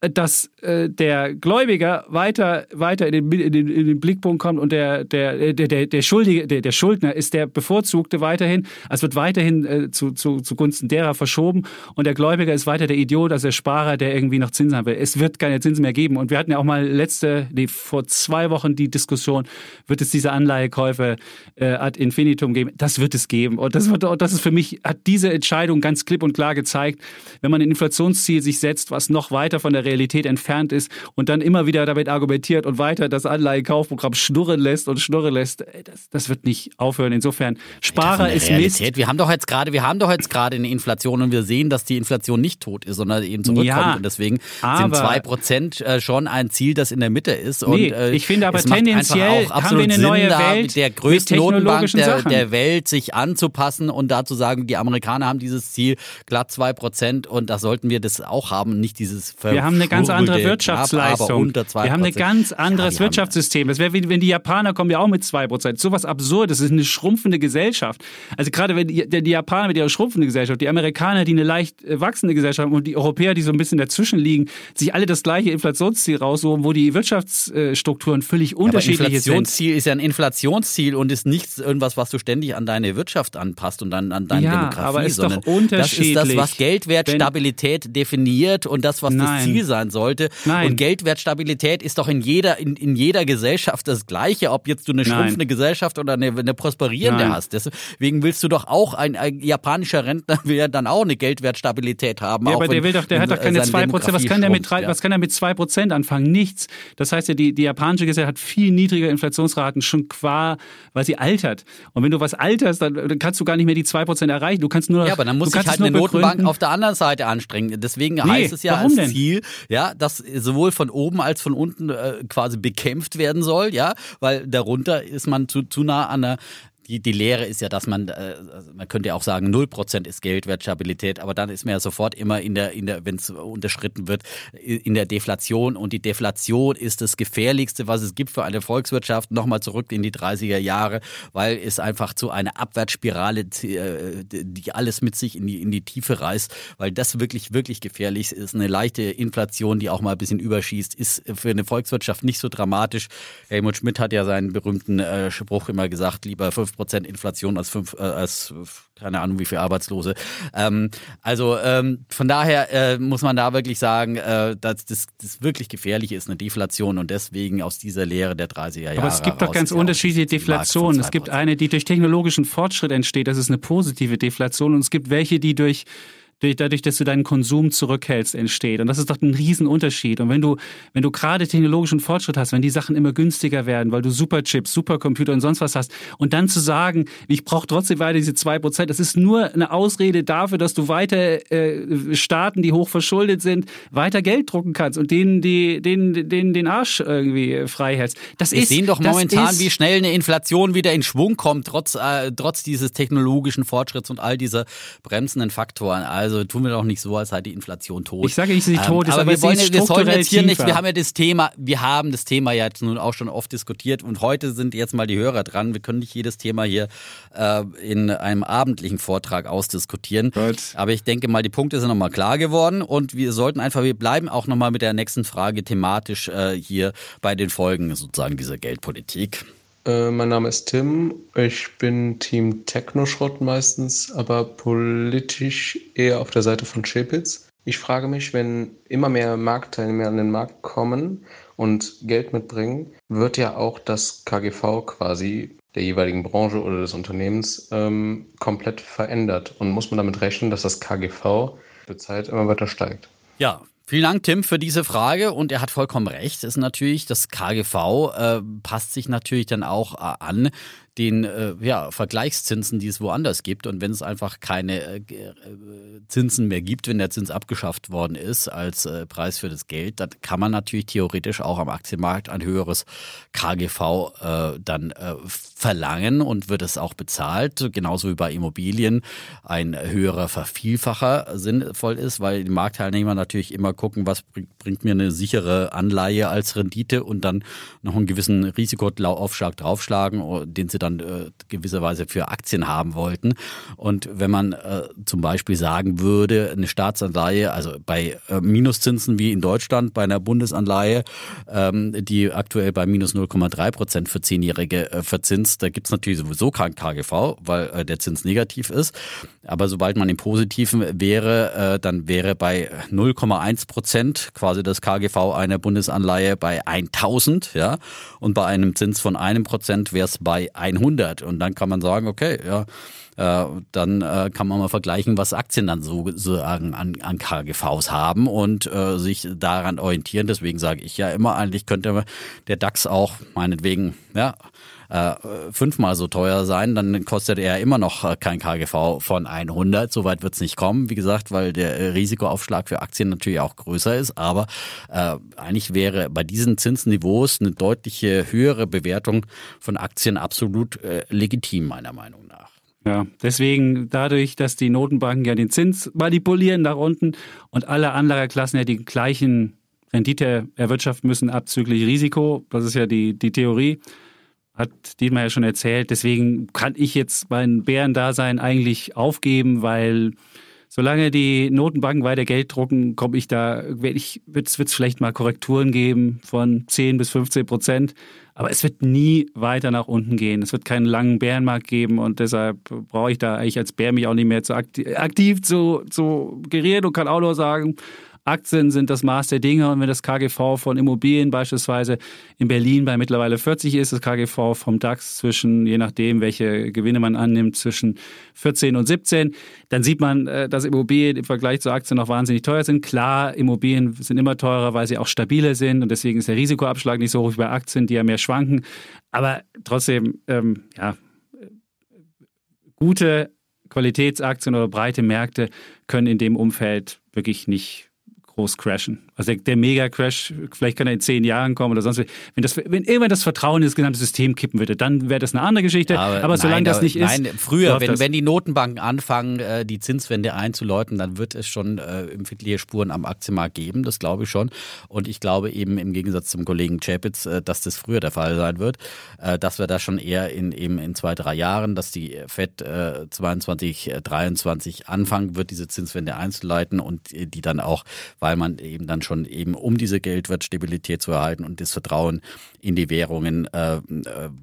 dass äh, der Gläubiger weiter, weiter in, den, in, den, in den Blickpunkt kommt und der, der, der, der, der Schuldige, der, der Schuldner ist der Bevorzugte weiterhin. Es wird weiterhin äh, zu, zu, zugunsten derer verschoben und der Gläubiger ist weiter der Idiot, also der Sparer, der irgendwie noch Zinsen haben will. Es wird keine Zinsen mehr geben. Und wir hatten ja auch mal letzte, nee, vor zwei Wochen die Diskussion, wird es diese Anleihekäufe äh, ad infinitum geben? Das wird es geben. Und das, wird, das ist für mich, hat diese Entscheidung ganz klipp und klar gezeigt, wenn man ein Inflationsziel sich setzt, was noch weiter von der Realität entfernt ist und dann immer wieder damit argumentiert und weiter das Anleihekaufprogramm schnurren lässt und schnurren lässt, das, das wird nicht aufhören. Insofern, Sparer ist Realität. Mist. Wir haben doch jetzt gerade, wir haben doch jetzt gerade eine Inflation und wir sehen, dass die Inflation nicht tot ist, sondern eben zurückkommt. Ja, und deswegen sind zwei Prozent äh, schon ein Ziel, das in der Mitte ist. Und, nee, äh, ich finde aber tendenziell haben wir eine neue Sinn, Welt der größten Notenbank der, der, Welt sich anzupassen und dazu sagen, die Amerikaner haben dieses Ziel glatt zwei Prozent und da sollten wir das auch haben, nicht dieses Ver Wir haben eine ganz andere Wirtschaftsleistung. wir haben ein ganz anderes ja, Wirtschaftssystem. Das wäre wie wenn die Japaner kommen ja auch mit 2%. So was Absurdes. Das ist eine schrumpfende Gesellschaft. Also gerade wenn die, die Japaner mit ihrer schrumpfenden Gesellschaft, die Amerikaner, die eine leicht äh, wachsende Gesellschaft haben und die Europäer, die so ein bisschen dazwischen liegen, sich alle das gleiche Inflationsziel raussuchen, wo die Wirtschaftsstrukturen völlig unterschiedlich sind. Inflationsziel ist ja ein Inflationsziel und ist nichts irgendwas, was du ständig an deine Wirtschaft anpasst und dann an deine ja, Demografie, aber ist sondern doch unterschiedlich. das ist das, was Geldwertstabilität definiert und das, was Nein. das Ziel sein sollte. Nein. Und Geldwertstabilität ist doch in jeder, in, in jeder Gesellschaft das Gleiche, ob jetzt du eine schrumpfende Gesellschaft oder eine, eine prosperierende Nein. hast. Deswegen willst du doch auch, ein, ein japanischer Rentner will ja dann auch eine Geldwertstabilität haben. Ja, aber der will doch, der hat doch keine seine 2%. Was kann der mit, schrumpft, ja. was kann der mit 2% anfangen? Nichts. Das heißt ja, die, die japanische Gesellschaft hat viel niedrigere Inflationsraten, schon qua, weil sie altert. Und wenn du was alterst, dann, kannst du gar nicht mehr die 2% erreichen. Du kannst nur Ja, aber dann muss sich halt eine Notenbank begründen. auf der anderen Seite anstrengen. Deswegen heißt es ja als denn? Ziel, ja, dass sowohl von oben als von unten äh, quasi bekämpft werden soll, ja, weil darunter ist man zu, zu nah an der die, die Lehre ist ja, dass man, äh, also man könnte ja auch sagen, 0% ist Geldwertstabilität, aber dann ist man ja sofort immer in der, in der, wenn es unterschritten wird, in der Deflation. Und die Deflation ist das Gefährlichste, was es gibt für eine Volkswirtschaft. Nochmal zurück in die 30er Jahre, weil es einfach zu einer Abwärtsspirale, äh, die alles mit sich in die, in die Tiefe reißt, weil das wirklich, wirklich gefährlich ist. Eine leichte Inflation, die auch mal ein bisschen überschießt, ist für eine Volkswirtschaft nicht so dramatisch. Helmut Schmidt hat ja seinen berühmten äh, Spruch immer gesagt, lieber 5% Inflation als, fünf, äh, als keine Ahnung wie viel Arbeitslose. Ähm, also ähm, von daher äh, muss man da wirklich sagen, äh, dass das, das wirklich Gefährliche ist, eine Deflation und deswegen aus dieser Lehre der 30er Jahre. Aber es gibt doch ganz unterschiedliche Deflationen. Es gibt 2%. eine, die durch technologischen Fortschritt entsteht, das ist eine positive Deflation. Und es gibt welche, die durch durch, dadurch, dass du deinen Konsum zurückhältst, entsteht. Und das ist doch ein Riesenunterschied. Und wenn du, wenn du gerade technologischen Fortschritt hast, wenn die Sachen immer günstiger werden, weil du Superchips, Supercomputer und sonst was hast, und dann zu sagen, ich brauche trotzdem weiter diese zwei Prozent, das ist nur eine Ausrede dafür, dass du weiter äh, Staaten, die hoch verschuldet sind, weiter Geld drucken kannst und denen, die, denen, denen den Arsch irgendwie frei hältst. Das Wir ist, sehen doch momentan, ist, wie schnell eine Inflation wieder in Schwung kommt, trotz, äh, trotz dieses technologischen Fortschritts und all dieser bremsenden Faktoren. Also tun wir doch nicht so, als sei die Inflation tot. Ich sage nicht, sie tot ist, aber, aber wir wollen, wir sollen jetzt hier nicht, tiefer. wir haben ja das Thema, wir haben das Thema ja jetzt nun auch schon oft diskutiert und heute sind jetzt mal die Hörer dran. Wir können nicht jedes Thema hier äh, in einem abendlichen Vortrag ausdiskutieren. Gut. Aber ich denke mal, die Punkte sind nochmal klar geworden und wir sollten einfach, wir bleiben auch nochmal mit der nächsten Frage thematisch äh, hier bei den Folgen sozusagen dieser Geldpolitik. Äh, mein Name ist Tim. Ich bin Team Technoschrott meistens, aber politisch eher auf der Seite von Chepitz. Ich frage mich, wenn immer mehr Marktteilnehmer an den Markt kommen und Geld mitbringen, wird ja auch das KGV quasi der jeweiligen Branche oder des Unternehmens ähm, komplett verändert. Und muss man damit rechnen, dass das KGV mit Zeit immer weiter steigt? Ja, vielen Dank, Tim, für diese Frage. Und er hat vollkommen recht. Ist natürlich, das KGV äh, passt sich natürlich dann auch äh, an den äh, ja, Vergleichszinsen, die es woanders gibt. Und wenn es einfach keine äh, äh, Zinsen mehr gibt, wenn der Zins abgeschafft worden ist als äh, Preis für das Geld, dann kann man natürlich theoretisch auch am Aktienmarkt ein höheres KGV äh, dann äh, verlangen und wird es auch bezahlt, genauso wie bei Immobilien ein höherer Vervielfacher sinnvoll ist, weil die Marktteilnehmer natürlich immer gucken, was bringt, bringt mir eine sichere Anleihe als Rendite und dann noch einen gewissen Risikoaufschlag draufschlagen, oh, den sie dann äh, gewisserweise für Aktien haben wollten. Und wenn man äh, zum Beispiel sagen würde, eine Staatsanleihe, also bei äh, Minuszinsen wie in Deutschland, bei einer Bundesanleihe, ähm, die aktuell bei minus 0,3 Prozent für Zehnjährige äh, verzinst, da gibt's natürlich sowieso kein KGV, weil äh, der Zins negativ ist. Aber sobald man im Positiven wäre, äh, dann wäre bei 0,1 Prozent quasi das KGV einer Bundesanleihe bei 1000, ja. Und bei einem Zins von einem Prozent wäre es bei 100. Und dann kann man sagen, okay, ja, äh, dann äh, kann man mal vergleichen, was Aktien dann so sozusagen an, an KGVs haben und äh, sich daran orientieren. Deswegen sage ich ja immer, eigentlich könnte der DAX auch meinetwegen, ja, äh, fünfmal so teuer sein, dann kostet er immer noch äh, kein KGV von 100. Soweit wird es nicht kommen, wie gesagt, weil der äh, Risikoaufschlag für Aktien natürlich auch größer ist. Aber äh, eigentlich wäre bei diesen Zinsniveaus eine deutliche höhere Bewertung von Aktien absolut äh, legitim, meiner Meinung nach. Ja, deswegen dadurch, dass die Notenbanken ja den Zins manipulieren nach unten und alle Anlageklassen ja die gleichen Rendite erwirtschaften müssen, abzüglich Risiko, das ist ja die, die Theorie, hat Dietmar ja schon erzählt. Deswegen kann ich jetzt mein Bärendasein eigentlich aufgeben, weil solange die Notenbanken weiter Geld drucken, komme ich da, ich, wird es vielleicht mal Korrekturen geben von 10 bis 15 Prozent. Aber es wird nie weiter nach unten gehen. Es wird keinen langen Bärenmarkt geben und deshalb brauche ich da eigentlich als Bär mich auch nicht mehr zu aktiv, aktiv zu, zu gerieren und kann auch nur sagen, Aktien sind das Maß der Dinge und wenn das KGV von Immobilien beispielsweise in Berlin bei mittlerweile 40 ist, das KGV vom DAX zwischen, je nachdem, welche Gewinne man annimmt, zwischen 14 und 17, dann sieht man, äh, dass Immobilien im Vergleich zu Aktien noch wahnsinnig teuer sind. Klar, Immobilien sind immer teurer, weil sie auch stabiler sind und deswegen ist der Risikoabschlag nicht so hoch wie bei Aktien, die ja mehr schwanken. Aber trotzdem, ähm, ja, gute Qualitätsaktien oder breite Märkte können in dem Umfeld wirklich nicht groß crashen. Also der, der Mega-Crash, vielleicht kann er in zehn Jahren kommen oder sonst. Wenn, das, wenn irgendwann das Vertrauen in das gesamte System kippen würde, dann wäre das eine andere Geschichte. Aber, aber solange nein, das nicht nein, ist. früher, wenn, wenn die Notenbanken anfangen, äh, die Zinswende einzuläuten, dann wird es schon äh, empfindliche Spuren am Aktienmarkt geben. Das glaube ich schon. Und ich glaube eben im Gegensatz zum Kollegen Chapitz, äh, dass das früher der Fall sein wird. Äh, dass wir da schon eher in, eben in zwei, drei Jahren, dass die FED äh, 22, 23 anfangen wird, diese Zinswende einzuleiten und die dann auch, weil man eben dann schon schon eben, um diese Geldwertstabilität zu erhalten und das Vertrauen in die Währungen, äh, äh,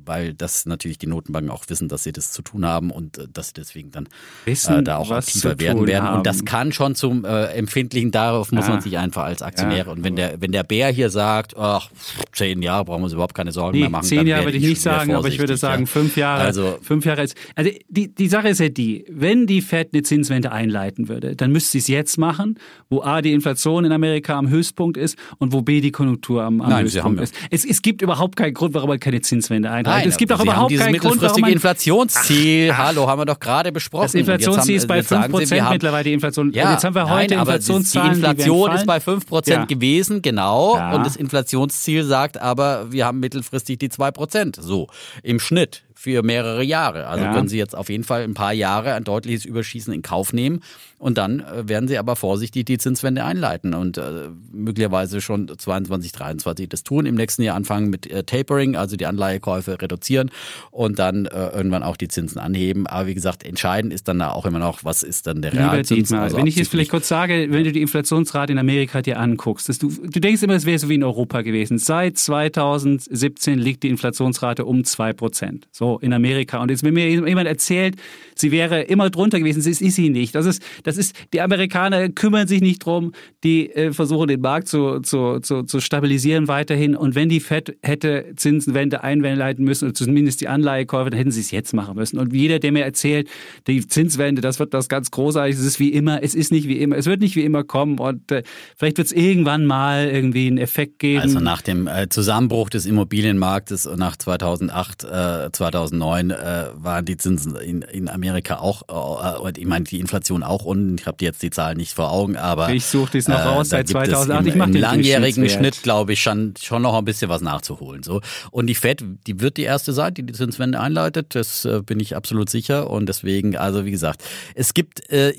weil das natürlich die Notenbanken auch wissen, dass sie das zu tun haben und äh, dass sie deswegen dann wissen, äh, da auch aktiver werden werden. Haben. Und das kann schon zum äh, empfindlichen, darauf muss ja. man sich einfach als Aktionär. Ja. Und wenn der, wenn der Bär hier sagt, ach, zehn Jahre brauchen wir uns überhaupt keine Sorgen nee, mehr machen. Zehn Jahre würde ich nicht sagen, aber ich würde sagen, ja. fünf Jahre. Also, fünf Jahre ist, also die, die Sache ist ja die, wenn die Fed eine Zinswende einleiten würde, dann müsste sie es jetzt machen, wo A, die Inflation in Amerika am Höchstpunkt ist und wo B, die Konjunktur am, am Nein, Höchstpunkt ist. Es, es gibt überhaupt keinen Grund, warum man keine Zinswende einleitet. Es gibt auch überhaupt keinen Grund, warum man... Inflationsziel, ach, Hallo, haben wir doch gerade besprochen. Das Inflationsziel ist bei 5% Sie, haben, mittlerweile die Inflation. Ja, jetzt haben wir heute nein, Inflationszahlen, Die Inflation die ist bei 5% ja. gewesen, genau. Ja. Und das Inflationsziel sagt aber, wir haben mittelfristig die 2%. So, im Schnitt für mehrere Jahre. Also ja. können Sie jetzt auf jeden Fall ein paar Jahre ein deutliches Überschießen in Kauf nehmen. Und dann äh, werden Sie aber vorsichtig die Zinswende einleiten und äh, möglicherweise schon 22, 23 das tun. Im nächsten Jahr anfangen mit äh, Tapering, also die Anleihekäufe reduzieren und dann äh, irgendwann auch die Zinsen anheben. Aber wie gesagt, entscheidend ist dann auch immer noch, was ist dann der Realzins. Also wenn ich jetzt vielleicht kurz sage, wenn du die Inflationsrate in Amerika dir anguckst, dass du, du denkst immer, es wäre so wie in Europa gewesen. Seit 2017 liegt die Inflationsrate um 2%. So in Amerika. Und jetzt, wenn mir jemand erzählt, sie wäre immer drunter gewesen, das ist sie nicht. Das ist, das ist, die Amerikaner kümmern sich nicht drum, die äh, versuchen den Markt zu, zu, zu, zu stabilisieren weiterhin. Und wenn die FED hätte Zinsenwende einleiten müssen, oder zumindest die Anleihekäufe, dann hätten sie es jetzt machen müssen. Und jeder, der mir erzählt, die Zinswende, das wird das ganz großartig, es ist wie immer, es ist nicht wie immer, es wird nicht wie immer kommen und äh, vielleicht wird es irgendwann mal irgendwie einen Effekt geben. Also nach dem äh, Zusammenbruch des Immobilienmarktes nach 2008, äh, 2009 äh, waren die Zinsen in, in Amerika auch, äh, ich meine die Inflation auch unten. Ich habe jetzt die Zahlen nicht vor Augen, aber ich suche das noch raus äh, seit 2008. Im, ich mache den langjährigen Schnitt, glaube ich, schon schon noch ein bisschen was nachzuholen. So und die Fed, die wird die erste sein, die die Zinswende einleitet. Das äh, bin ich absolut sicher und deswegen, also wie gesagt, es gibt äh,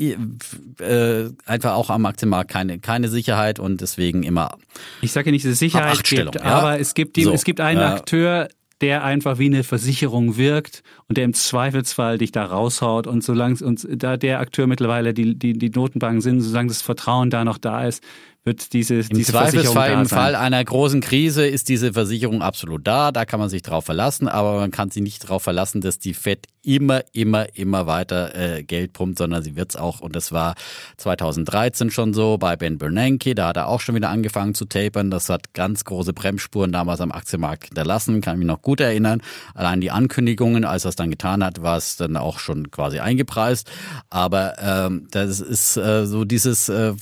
äh, einfach auch am Aktienmarkt keine keine Sicherheit und deswegen immer. Ich sage nicht, dass es Sicherheit gibt, ja? aber es gibt die, so, es gibt einen Akteur, der einfach wie eine Versicherung wirkt und der im Zweifelsfall dich da raushaut und solange und da der Akteur mittlerweile die, die, die Notenbanken sind, solange das Vertrauen da noch da ist, wird diese, Im diese Zweifelsfall im Fall einer großen Krise ist diese Versicherung absolut da, da kann man sich drauf verlassen, aber man kann sich nicht darauf verlassen, dass die Fed immer, immer, immer weiter äh, Geld pumpt, sondern sie wird es auch, und das war 2013 schon so bei Ben Bernanke, da hat er auch schon wieder angefangen zu tapern, das hat ganz große Bremsspuren damals am Aktienmarkt hinterlassen, kann mich noch gut erinnern, allein die Ankündigungen, als er es dann getan hat, war es dann auch schon quasi eingepreist, aber ähm, das ist äh, so dieses äh,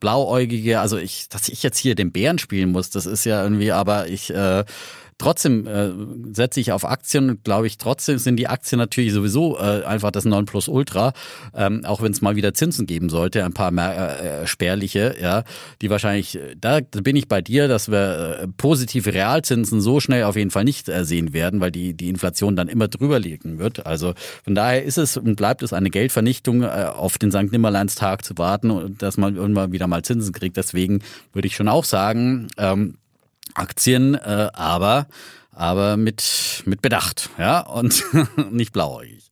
blauäugige, also ich, dass ich jetzt hier den Bären spielen muss, das ist ja irgendwie, aber ich äh, Trotzdem äh, setze ich auf Aktien und glaube ich, trotzdem sind die Aktien natürlich sowieso äh, einfach das Nonplusultra, ähm, auch wenn es mal wieder Zinsen geben sollte, ein paar mehr äh, spärliche, ja, die wahrscheinlich, äh, da bin ich bei dir, dass wir äh, positive Realzinsen so schnell auf jeden Fall nicht äh, sehen werden, weil die, die Inflation dann immer drüber liegen wird. Also von daher ist es und bleibt es eine Geldvernichtung, äh, auf den St. Nimmerleins-Tag zu warten und dass man irgendwann wieder mal Zinsen kriegt. Deswegen würde ich schon auch sagen, ähm, Aktien, äh, aber, aber mit, mit Bedacht, ja, und nicht blauäugig.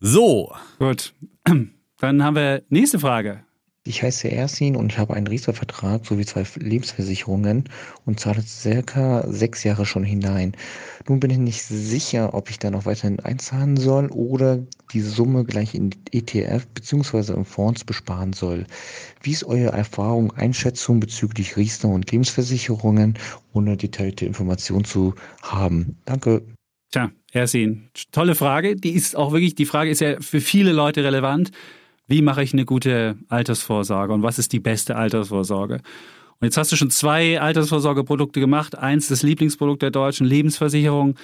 So. Gut. Dann haben wir nächste Frage. Ich heiße Ersin und ich habe einen Riester-Vertrag sowie zwei Lebensversicherungen und zahle circa sechs Jahre schon hinein. Nun bin ich nicht sicher, ob ich da noch weiterhin einzahlen soll oder die Summe gleich in ETF bzw. in Fonds besparen soll. Wie ist eure Erfahrung, Einschätzung bezüglich Riester und Lebensversicherungen, ohne detaillierte Informationen zu haben? Danke. Tja, Ersin, tolle Frage. Die ist auch wirklich, die Frage ist ja für viele Leute relevant wie mache ich eine gute Altersvorsorge und was ist die beste Altersvorsorge? Und jetzt hast du schon zwei Altersvorsorgeprodukte gemacht. Eins, das Lieblingsprodukt der deutschen Lebensversicherung.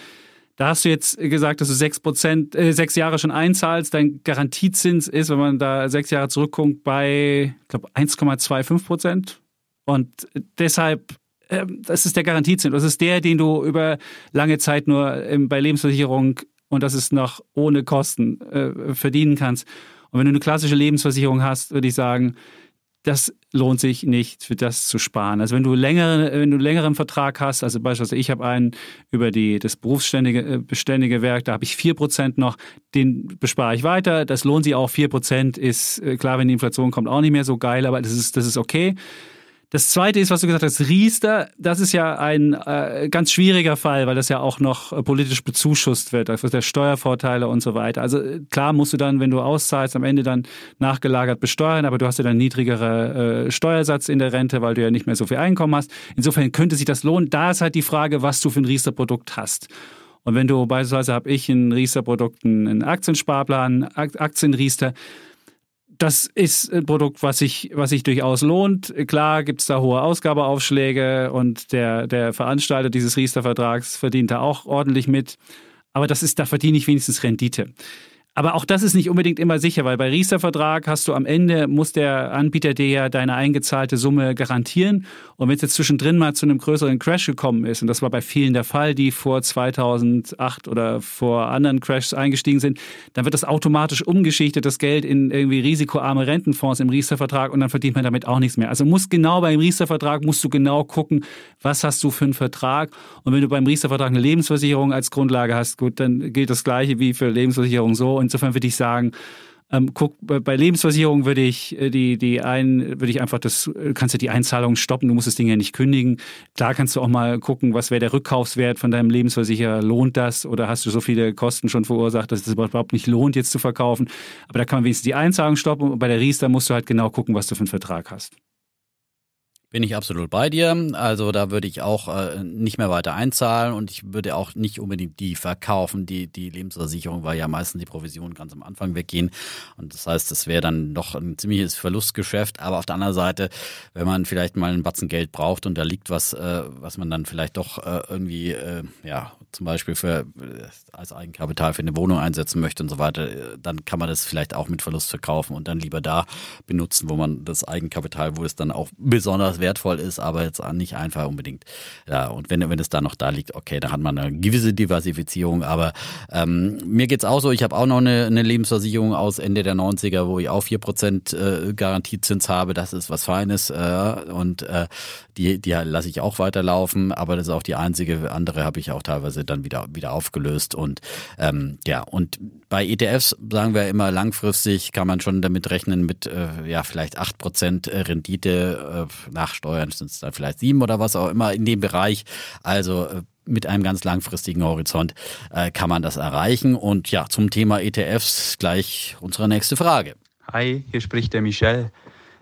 Da hast du jetzt gesagt, dass du sechs Prozent, äh, sechs Jahre schon einzahlst. Dein Garantiezins ist, wenn man da sechs Jahre zurückguckt, bei, ich glaube, 1,25 Prozent. Und deshalb, äh, das ist der Garantiezins. Das ist der, den du über lange Zeit nur ähm, bei Lebensversicherung und das ist noch ohne Kosten äh, verdienen kannst. Und wenn du eine klassische Lebensversicherung hast, würde ich sagen, das lohnt sich nicht, für das zu sparen. Also wenn du längere, wenn du einen längeren Vertrag hast, also beispielsweise ich habe einen über die, das berufsständige äh, beständige Werk, da habe ich vier Prozent noch, den bespare ich weiter. Das lohnt sich auch. Vier Prozent ist äh, klar, wenn die Inflation kommt, auch nicht mehr so geil, aber das ist, das ist okay. Das zweite ist, was du gesagt hast, Riester. Das ist ja ein äh, ganz schwieriger Fall, weil das ja auch noch äh, politisch bezuschusst wird, also der Steuervorteile und so weiter. Also äh, klar musst du dann, wenn du auszahlst, am Ende dann nachgelagert besteuern, aber du hast ja dann niedrigere äh, Steuersatz in der Rente, weil du ja nicht mehr so viel Einkommen hast. Insofern könnte sich das lohnen. Da ist halt die Frage, was du für ein Riester-Produkt hast. Und wenn du beispielsweise habe ich in Riester-Produkten einen Aktiensparplan, Aktienriester, das ist ein Produkt, was sich, was sich durchaus lohnt. Klar gibt es da hohe Ausgabeaufschläge und der, der Veranstalter dieses Riester-Vertrags verdient da auch ordentlich mit. Aber das ist, da verdiene ich wenigstens Rendite. Aber auch das ist nicht unbedingt immer sicher, weil bei Riester-Vertrag hast du am Ende, muss der Anbieter dir ja deine eingezahlte Summe garantieren. Und wenn es jetzt zwischendrin mal zu einem größeren Crash gekommen ist, und das war bei vielen der Fall, die vor 2008 oder vor anderen Crashs eingestiegen sind, dann wird das automatisch umgeschichtet, das Geld in irgendwie risikoarme Rentenfonds im Riester-Vertrag und dann verdient man damit auch nichts mehr. Also muss genau beim Riester-Vertrag musst du genau gucken, was hast du für einen Vertrag. Und wenn du beim Riester-Vertrag eine Lebensversicherung als Grundlage hast, gut, dann gilt das Gleiche wie für Lebensversicherung so insofern würde ich sagen, ähm, guck, bei Lebensversicherung würde ich äh, die, die ein, würde ich einfach das, äh, kannst du die Einzahlung stoppen, du musst das Ding ja nicht kündigen. Klar kannst du auch mal gucken, was wäre der Rückkaufswert von deinem Lebensversicherer, lohnt das oder hast du so viele Kosten schon verursacht, dass es überhaupt nicht lohnt, jetzt zu verkaufen. Aber da kann man wenigstens die Einzahlung stoppen und bei der Riester musst du halt genau gucken, was du für einen Vertrag hast. Bin ich absolut bei dir. Also da würde ich auch äh, nicht mehr weiter einzahlen und ich würde auch nicht unbedingt die verkaufen. Die, die Lebensversicherung, weil ja meistens die Provisionen ganz am Anfang weggehen. Und das heißt, das wäre dann doch ein ziemliches Verlustgeschäft. Aber auf der anderen Seite, wenn man vielleicht mal einen Batzen Geld braucht und da liegt was, äh, was man dann vielleicht doch äh, irgendwie, äh, ja, zum Beispiel für äh, als Eigenkapital für eine Wohnung einsetzen möchte und so weiter, äh, dann kann man das vielleicht auch mit Verlust verkaufen und dann lieber da benutzen, wo man das Eigenkapital, wo es dann auch besonders wertvoll ist, aber jetzt nicht einfach unbedingt. Ja, und wenn, wenn es da noch da liegt, okay, da hat man eine gewisse Diversifizierung. Aber ähm, mir geht's auch so, ich habe auch noch eine, eine Lebensversicherung aus Ende der 90er, wo ich auch 4% äh, Garantiezins habe. Das ist was Feines. Äh, und äh, die, die lasse ich auch weiterlaufen, aber das ist auch die einzige. Andere habe ich auch teilweise dann wieder, wieder aufgelöst. Und ähm, ja, und bei ETFs sagen wir immer langfristig kann man schon damit rechnen mit äh, ja vielleicht 8% Rendite äh, nach Steuern sind es dann vielleicht sieben oder was auch immer in dem Bereich. Also äh, mit einem ganz langfristigen Horizont äh, kann man das erreichen. Und ja, zum Thema ETFs gleich unsere nächste Frage. Hi, hier spricht der Michel.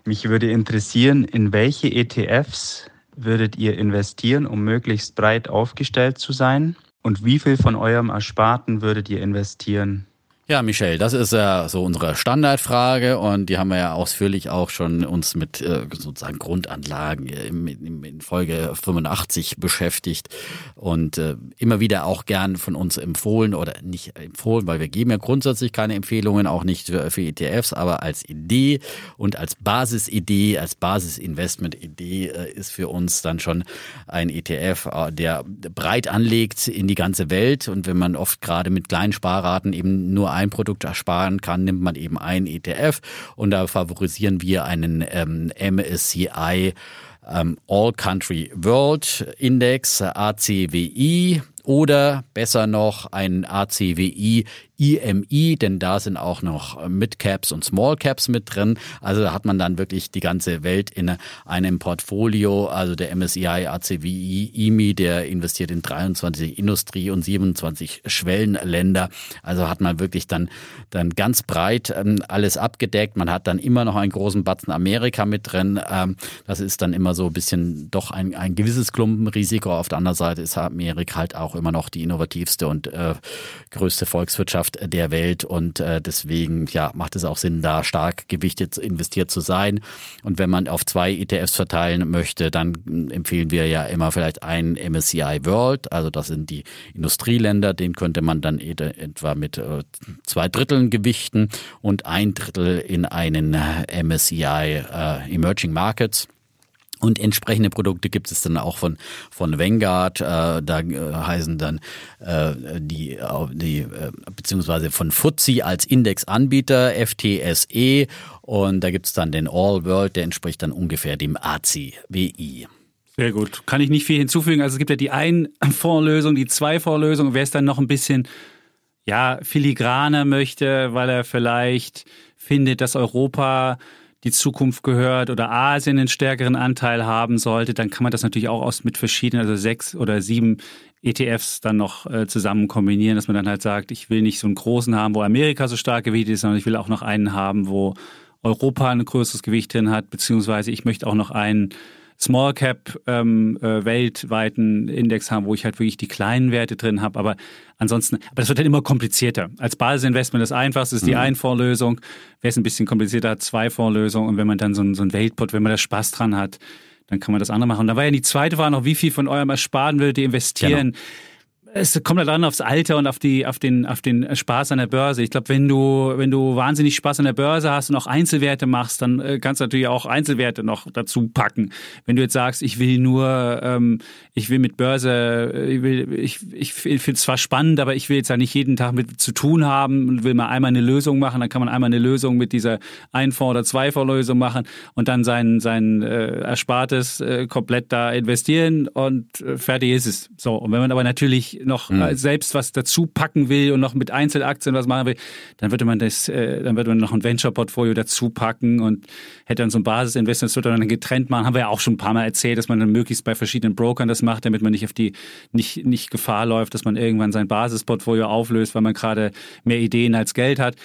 Mich würde interessieren, in welche ETFs würdet ihr investieren, um möglichst breit aufgestellt zu sein? Und wie viel von eurem Ersparten würdet ihr investieren? Ja, Michelle, das ist ja so unsere Standardfrage und die haben wir ja ausführlich auch schon uns mit äh, sozusagen Grundanlagen in, in, Folge 85 beschäftigt und äh, immer wieder auch gern von uns empfohlen oder nicht empfohlen, weil wir geben ja grundsätzlich keine Empfehlungen, auch nicht für, ETFs, aber als Idee und als Basisidee, als Basisinvestment-Idee äh, ist für uns dann schon ein ETF, äh, der breit anlegt in die ganze Welt und wenn man oft gerade mit kleinen Sparraten eben nur Produkt ersparen kann, nimmt man eben ein ETF und da favorisieren wir einen ähm, MSCI ähm, All Country World Index, ACWI. oder besser noch ein ACWI IMI, denn da sind auch noch Mid-Caps und Small-Caps mit drin. Also da hat man dann wirklich die ganze Welt in einem Portfolio. Also der MSCI ACWI IMI, der investiert in 23 Industrie- und 27 Schwellenländer. Also hat man wirklich dann, dann ganz breit ähm, alles abgedeckt. Man hat dann immer noch einen großen Batzen Amerika mit drin. Ähm, das ist dann immer so ein bisschen doch ein, ein gewisses Klumpenrisiko. Auf der anderen Seite ist Amerika halt auch immer noch die innovativste und äh, größte Volkswirtschaft der Welt und äh, deswegen ja macht es auch Sinn, da stark gewichtet investiert zu sein. Und wenn man auf zwei ETFs verteilen möchte, dann empfehlen wir ja immer vielleicht einen MSCI World, also das sind die Industrieländer, den könnte man dann etwa mit äh, zwei Dritteln gewichten und ein Drittel in einen äh, MSCI äh, Emerging Markets. Und entsprechende Produkte gibt es dann auch von, von Vanguard, äh, da äh, heißen dann äh, die, die äh, beziehungsweise von FTSE als Indexanbieter, FTSE und da gibt es dann den All World, der entspricht dann ungefähr dem ACWI. Sehr gut. Kann ich nicht viel hinzufügen. Also es gibt ja die Ein-Fondslösung, die Zwei-Fondslösung. Wer es dann noch ein bisschen ja, filigraner möchte, weil er vielleicht findet, dass Europa die Zukunft gehört oder Asien einen stärkeren Anteil haben sollte, dann kann man das natürlich auch aus mit verschiedenen, also sechs oder sieben ETFs dann noch äh, zusammen kombinieren, dass man dann halt sagt, ich will nicht so einen großen haben, wo Amerika so stark gewichtet ist, sondern ich will auch noch einen haben, wo Europa ein größeres Gewicht drin hat, beziehungsweise ich möchte auch noch einen Small Cap ähm, äh, weltweiten Index haben, wo ich halt wirklich die kleinen Werte drin habe. Aber ansonsten, aber das wird halt immer komplizierter. Als Basisinvestment das einfachste ist die mhm. Ein-Fondslösung. Wer es ein bisschen komplizierter hat, Zwei-Fondslösung. Und wenn man dann so ein, so ein Weltpot, wenn man da Spaß dran hat, dann kann man das andere machen. Und da war ja die zweite Frage noch, wie viel von eurem Ersparten würdet ihr investieren? Genau es kommt halt an aufs Alter und auf die, auf den, auf den Spaß an der Börse. Ich glaube, wenn du, wenn du wahnsinnig Spaß an der Börse hast und auch Einzelwerte machst, dann äh, kannst du natürlich auch Einzelwerte noch dazu packen. Wenn du jetzt sagst, ich will nur, ähm, ich will mit Börse, äh, ich will, ich, ich finde es zwar spannend, aber ich will jetzt ja nicht jeden Tag mit zu tun haben und will mal einmal eine Lösung machen, dann kann man einmal eine Lösung mit dieser Ein-Fonds- oder Zwei-Fonds-Lösung machen und dann sein, sein äh, Erspartes äh, komplett da investieren und äh, fertig ist es. So. Und wenn man aber natürlich noch mhm. selbst was dazu packen will und noch mit Einzelaktien was machen will, dann würde man das, äh, dann würde man noch ein Venture-Portfolio dazu packen und hätte dann so ein Basisinvestment, das würde man dann getrennt machen. Haben wir ja auch schon ein paar Mal erzählt, dass man dann möglichst bei verschiedenen Brokern das macht, damit man nicht auf die, nicht, nicht Gefahr läuft, dass man irgendwann sein Basisportfolio auflöst, weil man gerade mehr Ideen als Geld hat.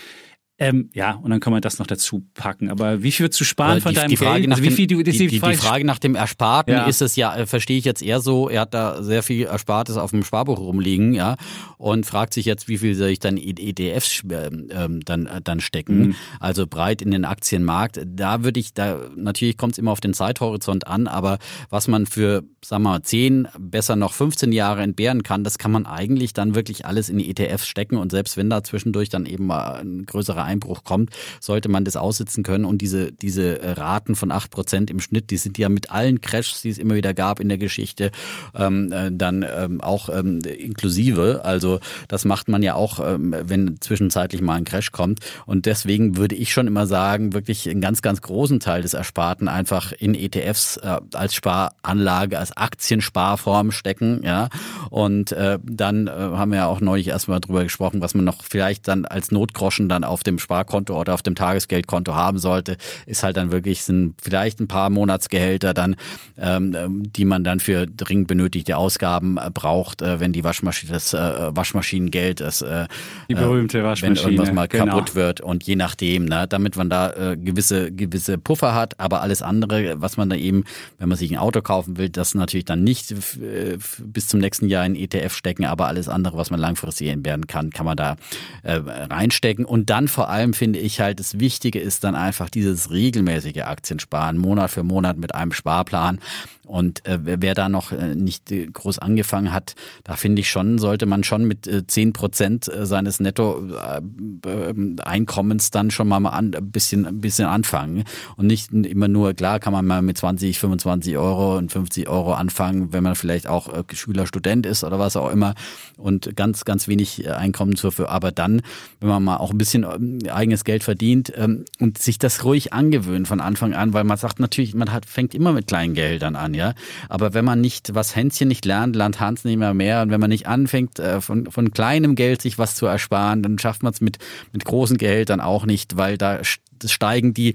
Ähm, ja, und dann kann man das noch dazu packen. Aber wie viel zu sparen von deinem die Frage Geld? Nach also wie viel, die, die, die, Frage, die, Frage nach dem Ersparten ja. ist es ja, äh, verstehe ich jetzt eher so, er hat da sehr viel Erspartes auf dem Sparbuch rumliegen, ja, und fragt sich jetzt, wie viel soll ich dann ETFs ähm, ähm, dann, äh, dann stecken, mhm. also breit in den Aktienmarkt. Da würde ich, da natürlich kommt es immer auf den Zeithorizont an, aber was man für, sagen wir mal, 10, besser noch 15 Jahre entbehren kann, das kann man eigentlich dann wirklich alles in die ETFs stecken und selbst wenn da zwischendurch dann eben mal ein größerer Einbruch kommt, sollte man das aussitzen können. Und diese, diese Raten von acht Prozent im Schnitt, die sind ja mit allen Crashs, die es immer wieder gab in der Geschichte, ähm, äh, dann ähm, auch ähm, inklusive. Also das macht man ja auch, ähm, wenn zwischenzeitlich mal ein Crash kommt. Und deswegen würde ich schon immer sagen, wirklich einen ganz, ganz großen Teil des Ersparten einfach in ETFs äh, als Sparanlage, als Aktiensparform stecken. Ja. Und äh, dann äh, haben wir ja auch neulich erstmal drüber gesprochen, was man noch vielleicht dann als Notgroschen dann auf dem dem Sparkonto oder auf dem Tagesgeldkonto haben sollte, ist halt dann wirklich sind vielleicht ein paar Monatsgehälter dann, ähm, die man dann für dringend benötigte Ausgaben äh, braucht, äh, wenn die Waschmaschine, das äh, Waschmaschinengeld, das äh, die berühmte Waschmaschine, wenn irgendwas mal genau. kaputt wird und je nachdem, ne, damit man da äh, gewisse gewisse Puffer hat, aber alles andere, was man da eben, wenn man sich ein Auto kaufen will, das natürlich dann nicht äh, bis zum nächsten Jahr in ETF stecken, aber alles andere, was man langfristig werden kann, kann man da äh, reinstecken und dann vor vor allem finde ich halt, das Wichtige ist dann einfach dieses regelmäßige Aktiensparen, Monat für Monat mit einem Sparplan. Und äh, wer da noch äh, nicht äh, groß angefangen hat, da finde ich schon, sollte man schon mit äh, 10 Prozent äh, seines Netto-Einkommens äh, dann schon mal an, ein, bisschen, ein bisschen anfangen. Und nicht immer nur, klar kann man mal mit 20, 25 Euro und 50 Euro anfangen, wenn man vielleicht auch äh, Schüler, Student ist oder was auch immer und ganz, ganz wenig Einkommen zur Verfügung. Aber dann, wenn man mal auch ein bisschen eigenes Geld verdient ähm, und sich das ruhig angewöhnt von Anfang an, weil man sagt natürlich, man hat, fängt immer mit kleinen Geldern an ja. Aber wenn man nicht, was Hänschen nicht lernt, lernt Hans nicht mehr mehr. Und wenn man nicht anfängt, äh, von, von kleinem Geld sich was zu ersparen, dann schafft man es mit, mit großen Gehältern auch nicht, weil da steigen die,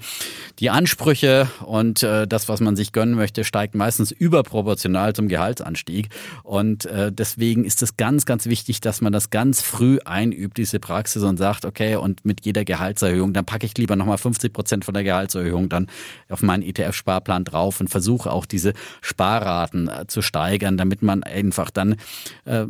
die Ansprüche und äh, das, was man sich gönnen möchte, steigt meistens überproportional zum Gehaltsanstieg. Und äh, deswegen ist es ganz, ganz wichtig, dass man das ganz früh einübt, diese Praxis und sagt, okay, und mit jeder Gehaltserhöhung, dann packe ich lieber nochmal 50 Prozent von der Gehaltserhöhung dann auf meinen ETF-Sparplan drauf und versuche auch diese Sparraten äh, zu steigern, damit man einfach dann äh,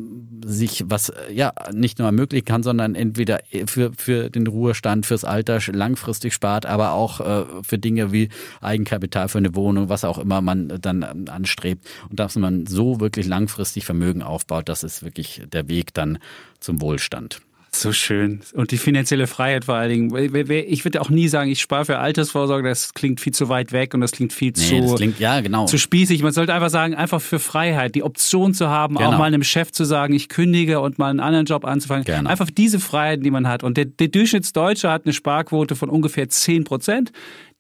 sich was äh, ja nicht nur ermöglichen kann, sondern entweder für, für den Ruhestand, fürs Alter langfristig spart, aber auch äh, für Dinge wie Eigenkapital für eine Wohnung, was auch immer man dann anstrebt. Und dass man so wirklich langfristig Vermögen aufbaut, das ist wirklich der Weg dann zum Wohlstand. So schön. Und die finanzielle Freiheit vor allen Dingen. Ich würde auch nie sagen, ich spare für Altersvorsorge, das klingt viel zu weit weg und das klingt viel nee, zu, klingt, ja, genau. zu spießig. Man sollte einfach sagen, einfach für Freiheit, die Option zu haben, genau. auch mal einem Chef zu sagen, ich kündige und mal einen anderen Job anzufangen. Genau. Einfach diese Freiheiten, die man hat. Und der, der Durchschnittsdeutsche hat eine Sparquote von ungefähr 10 Prozent.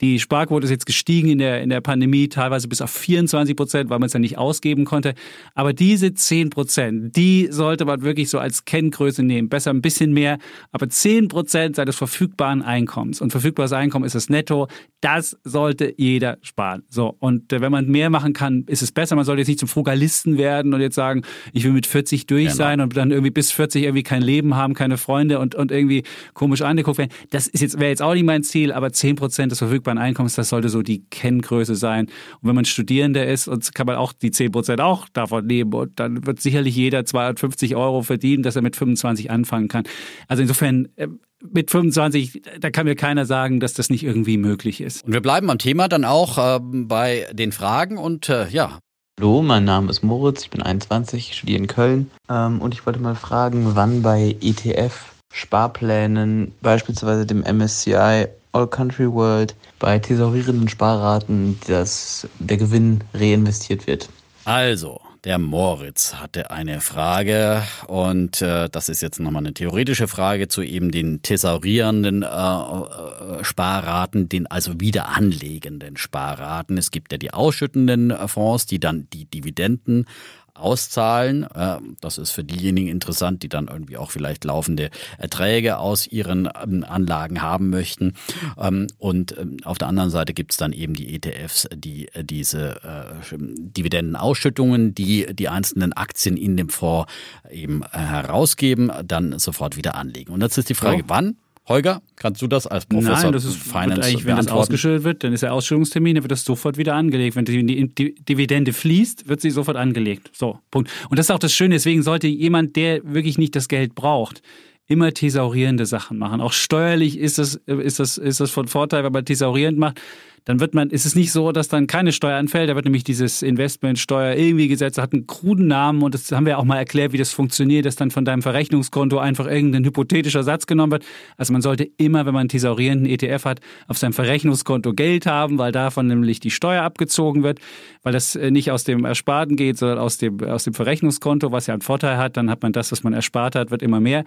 Die Sparquote ist jetzt gestiegen in der, in der Pandemie, teilweise bis auf 24 Prozent, weil man es ja nicht ausgeben konnte. Aber diese 10 Prozent, die sollte man wirklich so als Kenngröße nehmen. Besser ein bisschen mehr, aber 10 Prozent seines verfügbaren Einkommens. Und verfügbares Einkommen ist das Netto. Das sollte jeder sparen. So. Und äh, wenn man mehr machen kann, ist es besser. Man sollte jetzt nicht zum Frugalisten werden und jetzt sagen, ich will mit 40 durch genau. sein und dann irgendwie bis 40 irgendwie kein Leben haben, keine Freunde und, und irgendwie komisch angeguckt werden. Das ist jetzt, wäre jetzt auch nicht mein Ziel, aber 10 Prozent des verfügbaren verfügbaren Einkommens, das sollte so die Kenngröße sein. Und wenn man Studierender ist, kann man auch die 10 Prozent auch davon nehmen. Und dann wird sicherlich jeder 250 Euro verdienen, dass er mit 25 anfangen kann. Also insofern, äh, mit 25, da kann mir keiner sagen, dass das nicht irgendwie möglich ist. Und wir bleiben am Thema dann auch äh, bei den Fragen und äh, ja. Hallo, mein Name ist Moritz, ich bin 21, studiere in Köln ähm, und ich wollte mal fragen, wann bei ETF Sparplänen, beispielsweise dem MSCI All Country World, bei thesaurierenden Sparraten dass der Gewinn reinvestiert wird. Also, der Moritz hatte eine Frage und äh, das ist jetzt nochmal eine theoretische Frage zu eben den thesaurierenden äh, äh, Sparraten, den also wieder anlegenden Sparraten. Es gibt ja die ausschüttenden Fonds, die dann die Dividenden auszahlen. Das ist für diejenigen interessant, die dann irgendwie auch vielleicht laufende Erträge aus ihren ähm, Anlagen haben möchten. Ähm, und ähm, auf der anderen Seite gibt es dann eben die ETFs, die äh, diese äh, Dividendenausschüttungen, die die einzelnen Aktien in dem Fonds eben äh, herausgeben, dann sofort wieder anlegen. Und jetzt ist die Frage, oh. wann? Holger, kannst du das als Professor Nein, das ist Finance eigentlich, wenn das ausgeschüttet wird, dann ist der Ausschüttungstermin, dann wird das sofort wieder angelegt. Wenn die Dividende fließt, wird sie sofort angelegt. So, Punkt. Und das ist auch das Schöne, deswegen sollte jemand, der wirklich nicht das Geld braucht, immer thesaurierende Sachen machen. Auch steuerlich ist das, ist das, ist das von Vorteil, wenn man thesaurierend macht dann wird man, ist es nicht so, dass dann keine Steuer anfällt. Da wird nämlich dieses Investmentsteuer irgendwie gesetzt, hat einen kruden Namen und das haben wir auch mal erklärt, wie das funktioniert, dass dann von deinem Verrechnungskonto einfach irgendein hypothetischer Satz genommen wird. Also man sollte immer, wenn man einen tesaurierenden ETF hat, auf seinem Verrechnungskonto Geld haben, weil davon nämlich die Steuer abgezogen wird, weil das äh, nicht aus dem Ersparten geht, sondern aus dem, aus dem Verrechnungskonto, was ja einen Vorteil hat. Dann hat man das, was man erspart hat, wird immer mehr.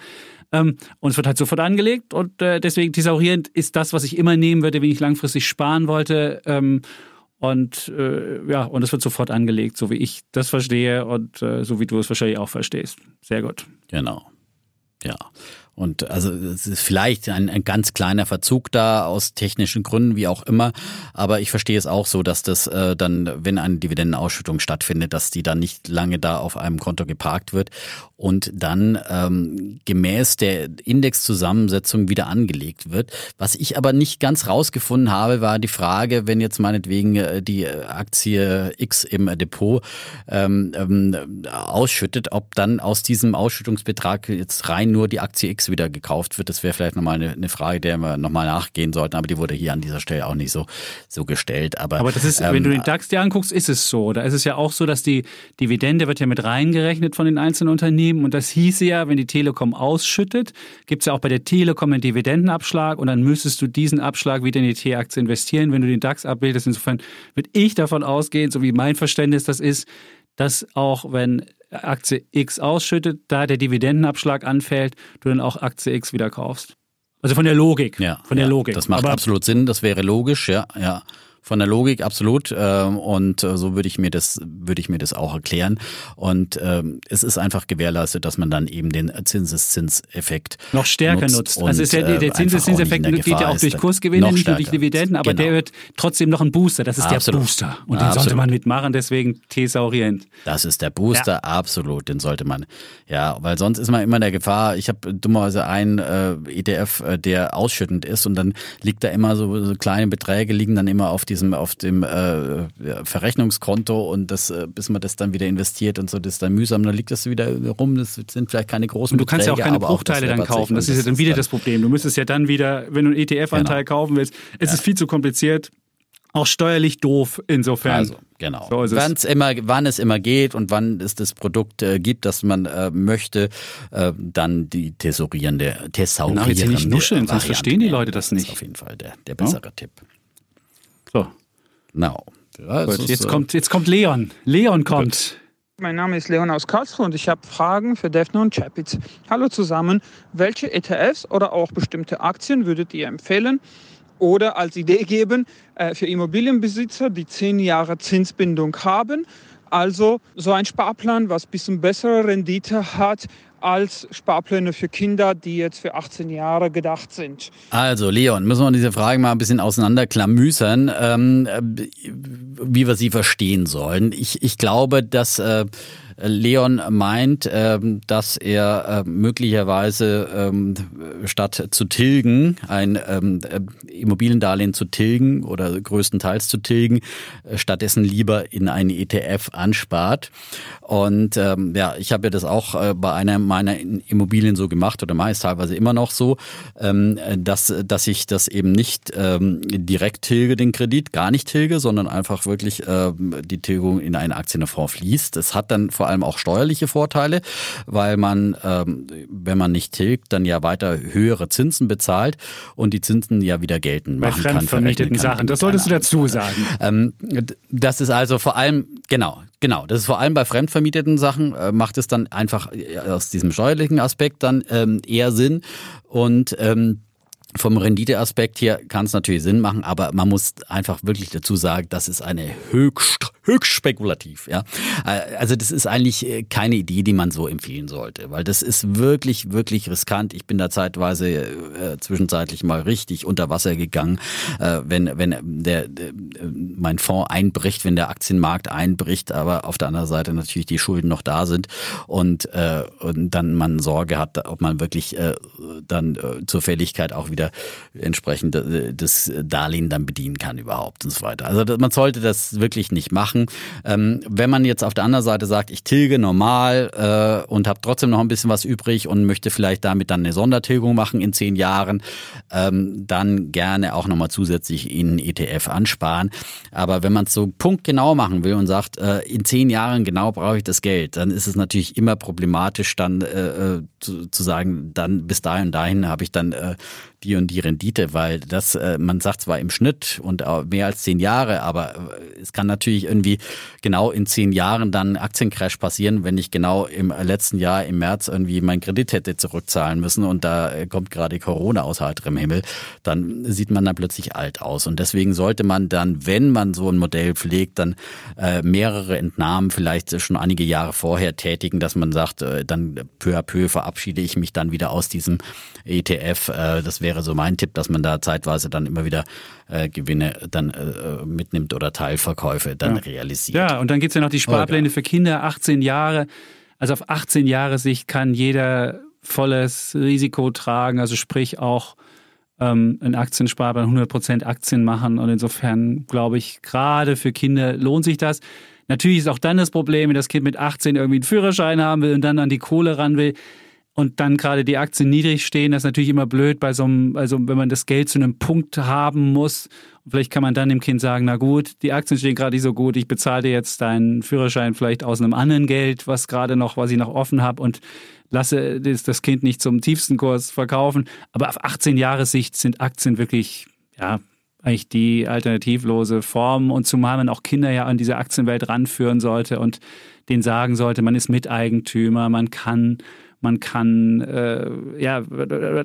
Ähm, und es wird halt sofort angelegt und äh, deswegen thesaurierend ist das, was ich immer nehmen würde, wenn ich langfristig sparen wollte. Ähm, und äh, ja, und es wird sofort angelegt, so wie ich das verstehe und äh, so wie du es wahrscheinlich auch verstehst. Sehr gut. Genau. Ja. Und also es ist vielleicht ein, ein, ganz kleiner Verzug da aus technischen Gründen, wie auch immer. Aber ich verstehe es auch so, dass das äh, dann, wenn eine Dividendenausschüttung stattfindet, dass die dann nicht lange da auf einem Konto geparkt wird und dann ähm, gemäß der Indexzusammensetzung wieder angelegt wird. Was ich aber nicht ganz rausgefunden habe, war die Frage, wenn jetzt meinetwegen äh, die Aktie X im Depot ähm, ähm, ausschüttet, ob dann aus diesem Ausschüttungsbetrag jetzt rein nur die Aktie X wieder gekauft wird. Das wäre vielleicht nochmal eine, eine Frage, der wir nochmal nachgehen sollten, aber die wurde hier an dieser Stelle auch nicht so, so gestellt. Aber, aber das ist, ähm, wenn du den DAX dir anguckst, ist es so. Da ist es ja auch so, dass die Dividende wird ja mit reingerechnet von den einzelnen Unternehmen und das hieße ja, wenn die Telekom ausschüttet, gibt es ja auch bei der Telekom einen Dividendenabschlag und dann müsstest du diesen Abschlag wieder in die T-Aktie investieren, wenn du den DAX abbildest. Insofern würde ich davon ausgehen, so wie mein Verständnis das ist, dass auch wenn Aktie X ausschüttet, da der Dividendenabschlag anfällt, du dann auch Aktie X wieder kaufst. Also von der Logik. Ja, von der ja, Logik. Das macht Aber absolut Sinn, das wäre logisch, ja, ja. Von der Logik absolut. Ähm, und äh, so würde ich mir das, würde ich mir das auch erklären. Und ähm, es ist einfach gewährleistet, dass man dann eben den Zinseszinseffekt noch stärker nutzt. nutzt. Also ist ja, der äh, Zinseszinseffekt geht ja auch durch Kursgewinne, nicht nur durch Dividenden, aber genau. der wird trotzdem noch ein Booster. Das ist absolut. der Booster. Und den absolut. sollte man mitmachen, deswegen Thesaurient. Das ist der Booster, ja. absolut. Den sollte man. Ja, weil sonst ist man immer in der Gefahr. Ich habe dummerweise einen äh, ETF, äh, der ausschüttend ist und dann liegt da immer so, so kleine Beträge liegen dann immer auf diesem, auf dem äh, Verrechnungskonto und das, äh, bis man das dann wieder investiert und so, das ist dann mühsam, dann liegt das wieder rum, das sind vielleicht keine großen Und du kannst Beträge, ja auch keine Bruchteile auch dann kaufen, das ist ja dann wieder das Problem. Du müsstest ja dann wieder, wenn du einen ETF-Anteil genau. kaufen willst, es ja. ist viel zu kompliziert, auch steuerlich doof insofern. Also, genau. So wann es immer, wann es immer geht und wann es das Produkt äh, gibt, das man äh, möchte, äh, dann die thesaurierende, thesaurierende genau, jetzt nicht nuscheln, sonst verstehen die Leute das nicht. Das ist auf jeden Fall der, der bessere ja? Tipp. So. Genau. Ja, Gut, jetzt, kommt, jetzt kommt Leon. Leon kommt. Mein Name ist Leon aus Karlsruhe und ich habe Fragen für Defner und Chapitz. Hallo zusammen. Welche ETFs oder auch bestimmte Aktien würdet ihr empfehlen oder als Idee geben äh, für Immobilienbesitzer, die zehn Jahre Zinsbindung haben? Also so ein Sparplan, was ein bisschen bessere Rendite hat als Sparpläne für Kinder, die jetzt für 18 Jahre gedacht sind. Also Leon, müssen wir diese Frage mal ein bisschen auseinanderklamüsern, ähm, wie wir sie verstehen sollen. Ich, ich glaube, dass äh, Leon meint, ähm, dass er äh, möglicherweise ähm, statt zu tilgen, ein ähm, äh, Immobiliendarlehen zu tilgen oder größtenteils zu tilgen, äh, stattdessen lieber in einen ETF anspart. Und ja, ich habe ja das auch bei einer meiner Immobilien so gemacht oder meist teilweise immer noch so, dass, dass ich das eben nicht direkt tilge, den Kredit, gar nicht tilge, sondern einfach wirklich die Tilgung in einen Aktienfonds fließt. Das hat dann vor allem auch steuerliche Vorteile, weil man, ähm, wenn man nicht tilgt, dann ja weiter höhere Zinsen bezahlt und die Zinsen ja wieder geltend machen Bei fremdvermieteten Sachen, das solltest du dazu sagen. Ähm, das ist also vor allem, genau, Genau, das ist vor allem bei fremdvermieteten Sachen, äh, macht es dann einfach aus diesem steuerlichen Aspekt dann ähm, eher Sinn. Und ähm, vom Renditeaspekt hier kann es natürlich Sinn machen, aber man muss einfach wirklich dazu sagen, das ist eine höchst, höchst spekulativ. Ja? Äh, also das ist eigentlich äh, keine Idee, die man so empfehlen sollte, weil das ist wirklich, wirklich riskant. Ich bin da zeitweise äh, zwischenzeitlich mal richtig unter Wasser gegangen, äh, wenn, wenn der, der, mein Fonds einbricht, wenn der Aktienmarkt einbricht, aber auf der anderen Seite natürlich die Schulden noch da sind und, äh, und dann man Sorge hat, ob man wirklich äh, dann äh, zur Fälligkeit auch wieder wieder entsprechend äh, das Darlehen dann bedienen kann überhaupt und so weiter. Also man sollte das wirklich nicht machen. Ähm, wenn man jetzt auf der anderen Seite sagt, ich tilge normal äh, und habe trotzdem noch ein bisschen was übrig und möchte vielleicht damit dann eine Sondertilgung machen in zehn Jahren, ähm, dann gerne auch nochmal zusätzlich in ETF ansparen. Aber wenn man es so punktgenau machen will und sagt, äh, in zehn Jahren genau brauche ich das Geld, dann ist es natürlich immer problematisch, dann zu, sagen, dann bis dahin dahin habe ich dann äh, die und die Rendite, weil das, äh, man sagt zwar im Schnitt und mehr als zehn Jahre, aber äh, es kann natürlich irgendwie genau in zehn Jahren dann Aktiencrash passieren, wenn ich genau im letzten Jahr im März irgendwie mein Kredit hätte zurückzahlen müssen und da äh, kommt gerade Corona aus heiterem Himmel, dann sieht man dann plötzlich alt aus. Und deswegen sollte man dann, wenn man so ein Modell pflegt, dann äh, mehrere Entnahmen vielleicht schon einige Jahre vorher tätigen, dass man sagt, äh, dann peu à peu verabschiede ich mich dann wieder aus diesem ETF. Äh, das wäre wäre so mein Tipp, dass man da zeitweise dann immer wieder äh, Gewinne dann äh, mitnimmt oder Teilverkäufe dann ja. realisiert. Ja, und dann gibt es ja noch die Sparpläne für Kinder, 18 Jahre. Also auf 18 Jahre Sicht kann jeder volles Risiko tragen, also sprich auch ähm, ein Aktiensparplan 100% Aktien machen. Und insofern glaube ich, gerade für Kinder lohnt sich das. Natürlich ist auch dann das Problem, wenn das Kind mit 18 irgendwie einen Führerschein haben will und dann an die Kohle ran will und dann gerade die Aktien niedrig stehen, das ist natürlich immer blöd bei so einem, also wenn man das Geld zu einem Punkt haben muss. Vielleicht kann man dann dem Kind sagen, na gut, die Aktien stehen gerade nicht so gut, ich bezahle dir jetzt deinen Führerschein vielleicht aus einem anderen Geld, was gerade noch, was ich noch offen habe und lasse das Kind nicht zum tiefsten Kurs verkaufen. Aber auf 18 Jahre Sicht sind Aktien wirklich, ja, eigentlich die alternativlose Form und zumal man auch Kinder ja an diese Aktienwelt ranführen sollte und denen sagen sollte, man ist Miteigentümer, man kann man kann, äh, ja,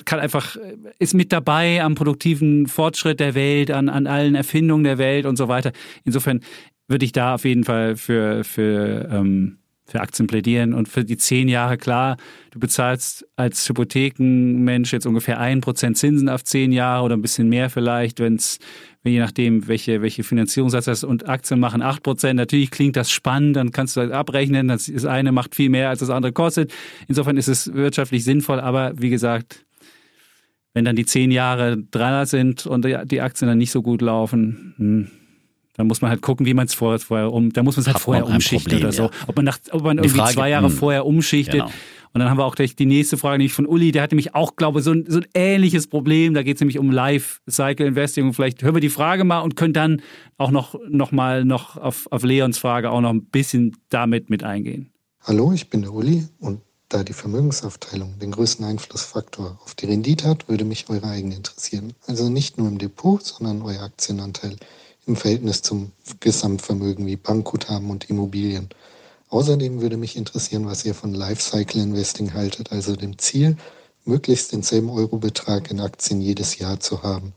kann einfach, ist mit dabei am produktiven Fortschritt der Welt, an, an allen Erfindungen der Welt und so weiter. Insofern würde ich da auf jeden Fall für, für, ähm, für Aktien plädieren und für die zehn Jahre klar, du bezahlst als Hypothekenmensch jetzt ungefähr ein Prozent Zinsen auf zehn Jahre oder ein bisschen mehr vielleicht, wenn es je nachdem, welche, welche Finanzierungssatz hast und Aktien machen 8%. Natürlich klingt das spannend, dann kannst du das abrechnen. Das, eine macht viel mehr, als das andere kostet. Insofern ist es wirtschaftlich sinnvoll, aber wie gesagt, wenn dann die zehn Jahre dran sind und die Aktien dann nicht so gut laufen, hm, dann muss man halt gucken, wie man es vorher, vorher um, da muss man es halt vorher umschichten Problem, oder so. Ob man nach, ob man irgendwie Frage, zwei Jahre mh, vorher umschichtet. Genau. Und dann haben wir auch gleich die nächste Frage, nämlich von Uli, der hat nämlich auch, glaube ich, so ein, so ein ähnliches Problem. Da geht es nämlich um Life-Cycle-Investing. Und vielleicht hören wir die Frage mal und können dann auch noch, noch mal noch auf, auf Leons Frage auch noch ein bisschen damit mit eingehen. Hallo, ich bin der Uli und da die Vermögensaufteilung den größten Einflussfaktor auf die Rendite hat, würde mich eure eigene interessieren. Also nicht nur im Depot, sondern euer Aktienanteil im Verhältnis zum Gesamtvermögen wie Bankguthaben und Immobilien. Außerdem würde mich interessieren, was ihr von Lifecycle Investing haltet, also dem Ziel, möglichst denselben Eurobetrag in Aktien jedes Jahr zu haben.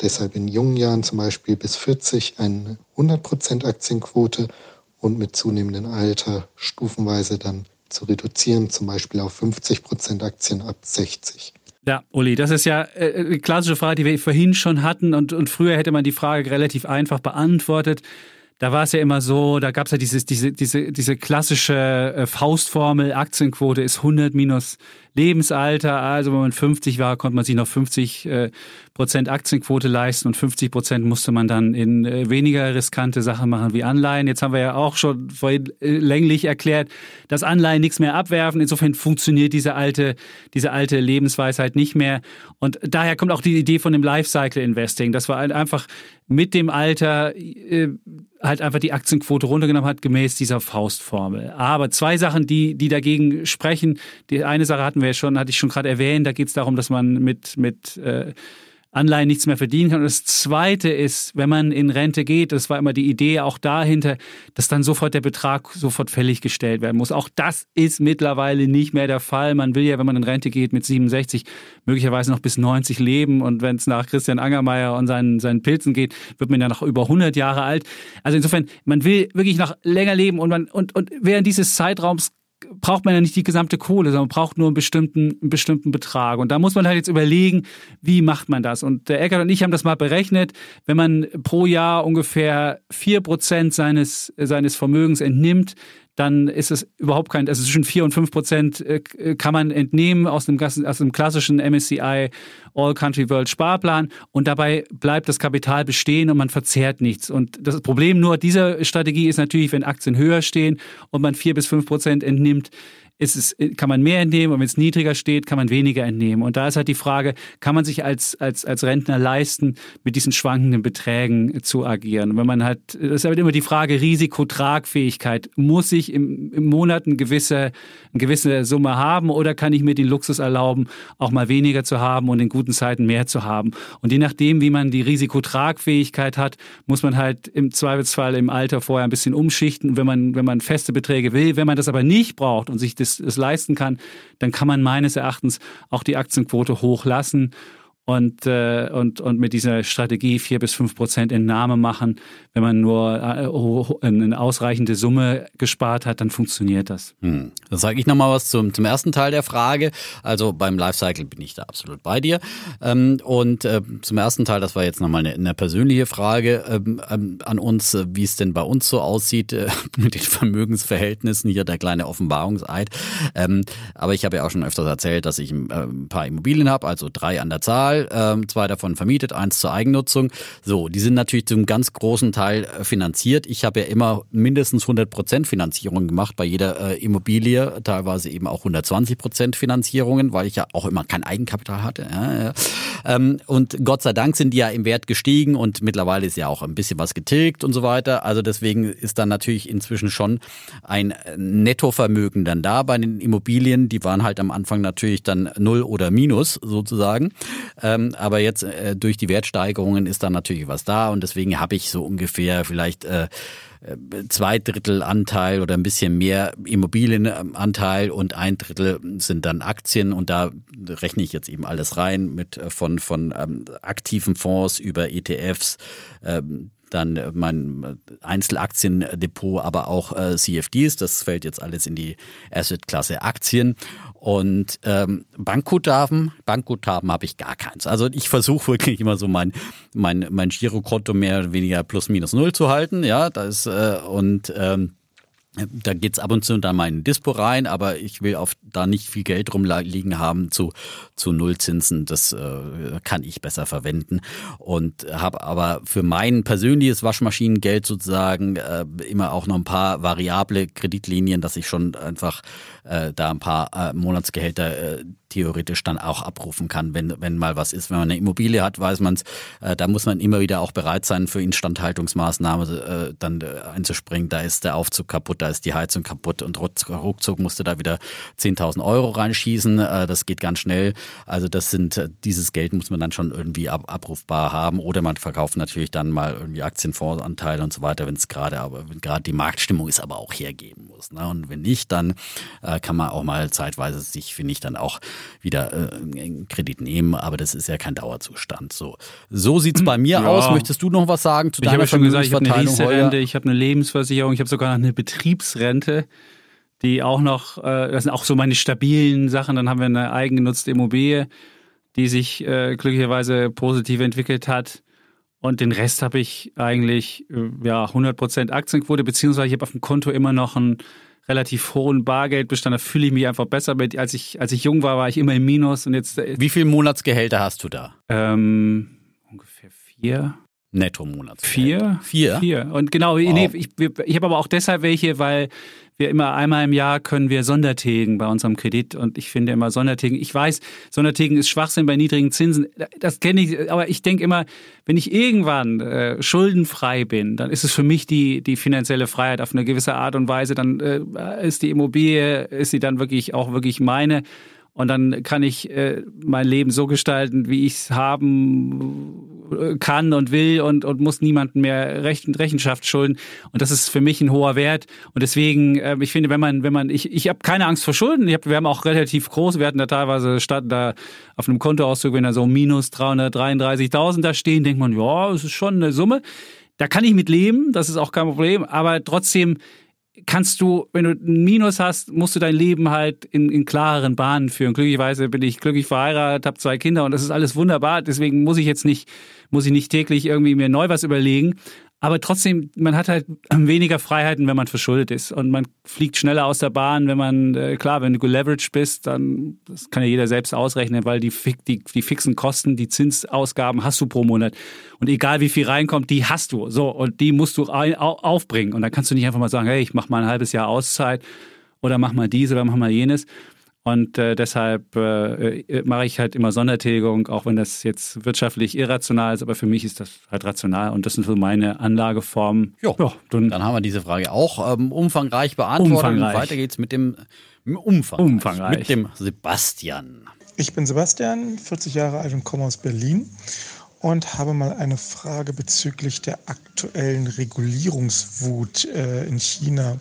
Deshalb in jungen Jahren zum Beispiel bis 40 eine 100% Aktienquote und mit zunehmendem Alter stufenweise dann zu reduzieren, zum Beispiel auf 50% Aktien ab 60. Ja, Uli, das ist ja äh, eine klassische Frage, die wir vorhin schon hatten und, und früher hätte man die Frage relativ einfach beantwortet da war es ja immer so, da gab es ja dieses, diese, diese, diese klassische äh, Faustformel, Aktienquote ist 100 minus Lebensalter. Also wenn man 50 war, konnte man sich noch 50 äh, Prozent Aktienquote leisten und 50 Prozent musste man dann in äh, weniger riskante Sachen machen wie Anleihen. Jetzt haben wir ja auch schon vorhin äh, länglich erklärt, dass Anleihen nichts mehr abwerfen. Insofern funktioniert diese alte, diese alte Lebensweisheit nicht mehr. Und daher kommt auch die Idee von dem Lifecycle Investing, dass wir halt einfach mit dem Alter äh, halt einfach die Aktienquote runtergenommen hat, gemäß dieser Faustformel. Aber zwei Sachen, die, die dagegen sprechen. Die eine Sache hatten wir ja schon, hatte ich schon gerade erwähnt, da geht es darum, dass man mit, mit äh, Anleihen nichts mehr verdienen kann. Und das Zweite ist, wenn man in Rente geht, das war immer die Idee auch dahinter, dass dann sofort der Betrag sofort fällig gestellt werden muss. Auch das ist mittlerweile nicht mehr der Fall. Man will ja, wenn man in Rente geht, mit 67 möglicherweise noch bis 90 leben. Und wenn es nach Christian Angermeier und seinen, seinen Pilzen geht, wird man ja noch über 100 Jahre alt. Also insofern, man will wirklich noch länger leben und man, und, und während dieses Zeitraums braucht man ja nicht die gesamte Kohle, sondern braucht nur einen bestimmten, einen bestimmten Betrag. Und da muss man halt jetzt überlegen, wie macht man das? Und der Eckert und ich haben das mal berechnet. Wenn man pro Jahr ungefähr vier Prozent seines, seines Vermögens entnimmt, dann ist es überhaupt kein, also zwischen 4 und 5 Prozent äh, kann man entnehmen aus dem, aus dem klassischen MSCI All Country World Sparplan und dabei bleibt das Kapital bestehen und man verzehrt nichts. Und das Problem nur dieser Strategie ist natürlich, wenn Aktien höher stehen und man 4 bis 5 Prozent entnimmt, ist es, kann man mehr entnehmen und wenn es niedriger steht, kann man weniger entnehmen. Und da ist halt die Frage, kann man sich als, als, als Rentner leisten, mit diesen schwankenden Beträgen zu agieren? Und wenn man halt, das ist halt immer die Frage Risikotragfähigkeit. Muss ich im, im Monat eine gewisse, eine gewisse Summe haben oder kann ich mir den Luxus erlauben, auch mal weniger zu haben und in guten Zeiten mehr zu haben? Und je nachdem, wie man die Risikotragfähigkeit hat, muss man halt im Zweifelsfall im Alter vorher ein bisschen umschichten, wenn man, wenn man feste Beträge will. Wenn man das aber nicht braucht und sich das es, es leisten kann, dann kann man meines Erachtens auch die Aktienquote hochlassen und, äh, und, und mit dieser Strategie vier bis fünf Prozent Entnahme machen. Wenn man nur äh, eine ausreichende Summe gespart hat, dann funktioniert das. Hm. Dann sage ich nochmal was zum, zum ersten Teil der Frage. Also beim Lifecycle bin ich da absolut bei dir. Ähm, und äh, zum ersten Teil, das war jetzt nochmal eine, eine persönliche Frage ähm, ähm, an uns, äh, wie es denn bei uns so aussieht äh, mit den Vermögensverhältnissen. Hier der kleine Offenbarungseid. Ähm, aber ich habe ja auch schon öfters erzählt, dass ich äh, ein paar Immobilien habe, also drei an der Zahl Kapital, ähm, zwei davon vermietet, eins zur Eigennutzung. So, die sind natürlich zum ganz großen Teil äh, finanziert. Ich habe ja immer mindestens 100 Prozent Finanzierung gemacht bei jeder äh, Immobilie, teilweise eben auch 120 Prozent Finanzierungen, weil ich ja auch immer kein Eigenkapital hatte. Ähm, und Gott sei Dank sind die ja im Wert gestiegen und mittlerweile ist ja auch ein bisschen was getilgt und so weiter. Also deswegen ist dann natürlich inzwischen schon ein Nettovermögen dann da bei den Immobilien. Die waren halt am Anfang natürlich dann null oder minus sozusagen. Ähm, aber jetzt äh, durch die Wertsteigerungen ist da natürlich was da und deswegen habe ich so ungefähr vielleicht äh, zwei Drittel Anteil oder ein bisschen mehr Immobilienanteil und ein Drittel sind dann Aktien und da rechne ich jetzt eben alles rein mit äh, von von ähm, aktiven Fonds über ETFs, ähm, dann mein Einzelaktiendepot, aber auch äh, CFDs. Das fällt jetzt alles in die Assetklasse Aktien. Und ähm, Bankguthaben, Bankguthaben habe ich gar keins. Also ich versuche wirklich immer so mein, mein, mein Girokonto mehr oder weniger plus minus null zu halten. Ja, das äh, und ähm, da geht's ab und zu dann mal in Dispo rein, aber ich will auf da nicht viel Geld rumliegen haben zu, zu Nullzinsen. Das äh, kann ich besser verwenden. Und habe aber für mein persönliches Waschmaschinengeld sozusagen äh, immer auch noch ein paar variable Kreditlinien, dass ich schon einfach äh, da ein paar äh, Monatsgehälter äh, theoretisch dann auch abrufen kann, wenn, wenn mal was ist. Wenn man eine Immobilie hat, weiß man es, äh, da muss man immer wieder auch bereit sein, für Instandhaltungsmaßnahmen äh, dann äh, einzuspringen. Da ist der Aufzug kaputt, da ist die Heizung kaputt und ruckzuck musste da wieder 10.000 Euro reinschießen. Äh, das geht ganz schnell. Also das sind, äh, dieses Geld muss man dann schon irgendwie ab, abrufbar haben oder man verkauft natürlich dann mal irgendwie Aktienfondsanteile und so weiter, wenn es gerade, aber gerade die Marktstimmung ist, aber auch hergeben muss. Ne? Und wenn nicht, dann äh, kann man auch mal zeitweise sich, finde ich, dann auch wieder äh, einen Kredit nehmen, aber das ist ja kein Dauerzustand. So, so sieht's bei mir Ja. aus. Möchtest du noch was sagen zu Ich deiner habe ja schon gesagt, ich habe eine Vermögensverteilung? Riester-Rente, ich habe eine Lebensversicherung, ich habe sogar noch eine Betriebsrente, die auch noch, äh, das sind auch so meine stabilen Sachen. Dann haben wir eine eigengenutzte Immobilie, die sich äh, glücklicherweise positiv entwickelt hat. Und den Rest habe ich eigentlich äh, ja 100% Aktienquote, beziehungsweise ich habe auf dem Konto immer noch einen relativ hohen Bargeldbestand. Da fühle ich mich einfach besser mit. Als ich, als ich jung war, war ich immer im Minus und jetzt äh, Wie viel Monatsgehälter hast du da? ähm, ungefähr vier. Netto Monats. Vier? Vier? Vier. Und genau, nee, ich, ich habe aber auch deshalb welche, weil wir immer einmal im Jahr können wir Sondertilgen bei unserem Kredit. Und ich finde immer Sondertilgen, ich weiß, Sondertilgen ist Schwachsinn bei niedrigen Zinsen. Das kenne ich, aber ich denke immer, wenn ich irgendwann äh, schuldenfrei bin, dann ist es für mich die, die finanzielle Freiheit auf eine gewisse Art und Weise. Dann äh, ist die Immobilie, ist sie dann wirklich auch wirklich meine. Und dann kann ich äh, mein Leben so gestalten, wie ich es haben kann und will und, und muss niemandem mehr Rechen, Rechenschaft schulden. Und das ist für mich ein hoher Wert. Und deswegen, äh, ich finde, wenn man, wenn man, ich, ich habe keine Angst vor Schulden. Ich hab, wir haben auch relativ groß, wir hatten da teilweise statt da auf einem Kontoauszug, wenn da so minus 333.000 da stehen, denkt man, ja, das ist schon eine Summe. Da kann ich mit leben, das ist auch kein Problem. Aber trotzdem kannst du, wenn du ein Minus hast, musst du dein Leben halt in, in klareren Bahnen führen. Glücklicherweise bin ich glücklich verheiratet, habe zwei Kinder und das ist alles wunderbar. Deswegen muss ich jetzt nicht, muss ich nicht täglich irgendwie mir neu was überlegen. Aber trotzdem, man hat halt weniger Freiheiten, wenn man verschuldet ist. Und man fliegt schneller aus der Bahn, wenn man, äh, klar, wenn du geleveraged bist, dann, das kann ja jeder selbst ausrechnen, weil die, die, die fixen Kosten, die Zinsausgaben hast du pro Monat. Und egal wie viel reinkommt, die hast du. So, und die musst du ein, au, aufbringen. Und dann kannst du nicht einfach mal sagen, hey, ich mach mal ein halbes Jahr Auszeit oder mach mal dies oder mach mal jenes. Und äh, deshalb äh, äh, mache ich halt immer Sondertilgung, auch wenn das jetzt wirtschaftlich irrational ist, aber für mich ist das halt rational und das sind so meine Anlageformen. Jo, ja, dann, Dann haben wir diese Frage auch ähm, umfangreich beantwortet. Umfangreich. Und weiter geht's mit dem mit Umfang. Umfangreich. Mit dem Sebastian. Ich bin Sebastian, 40 Jahre alt und komme aus Berlin und habe mal eine Frage bezüglich der aktuellen Regulierungswut äh, in China,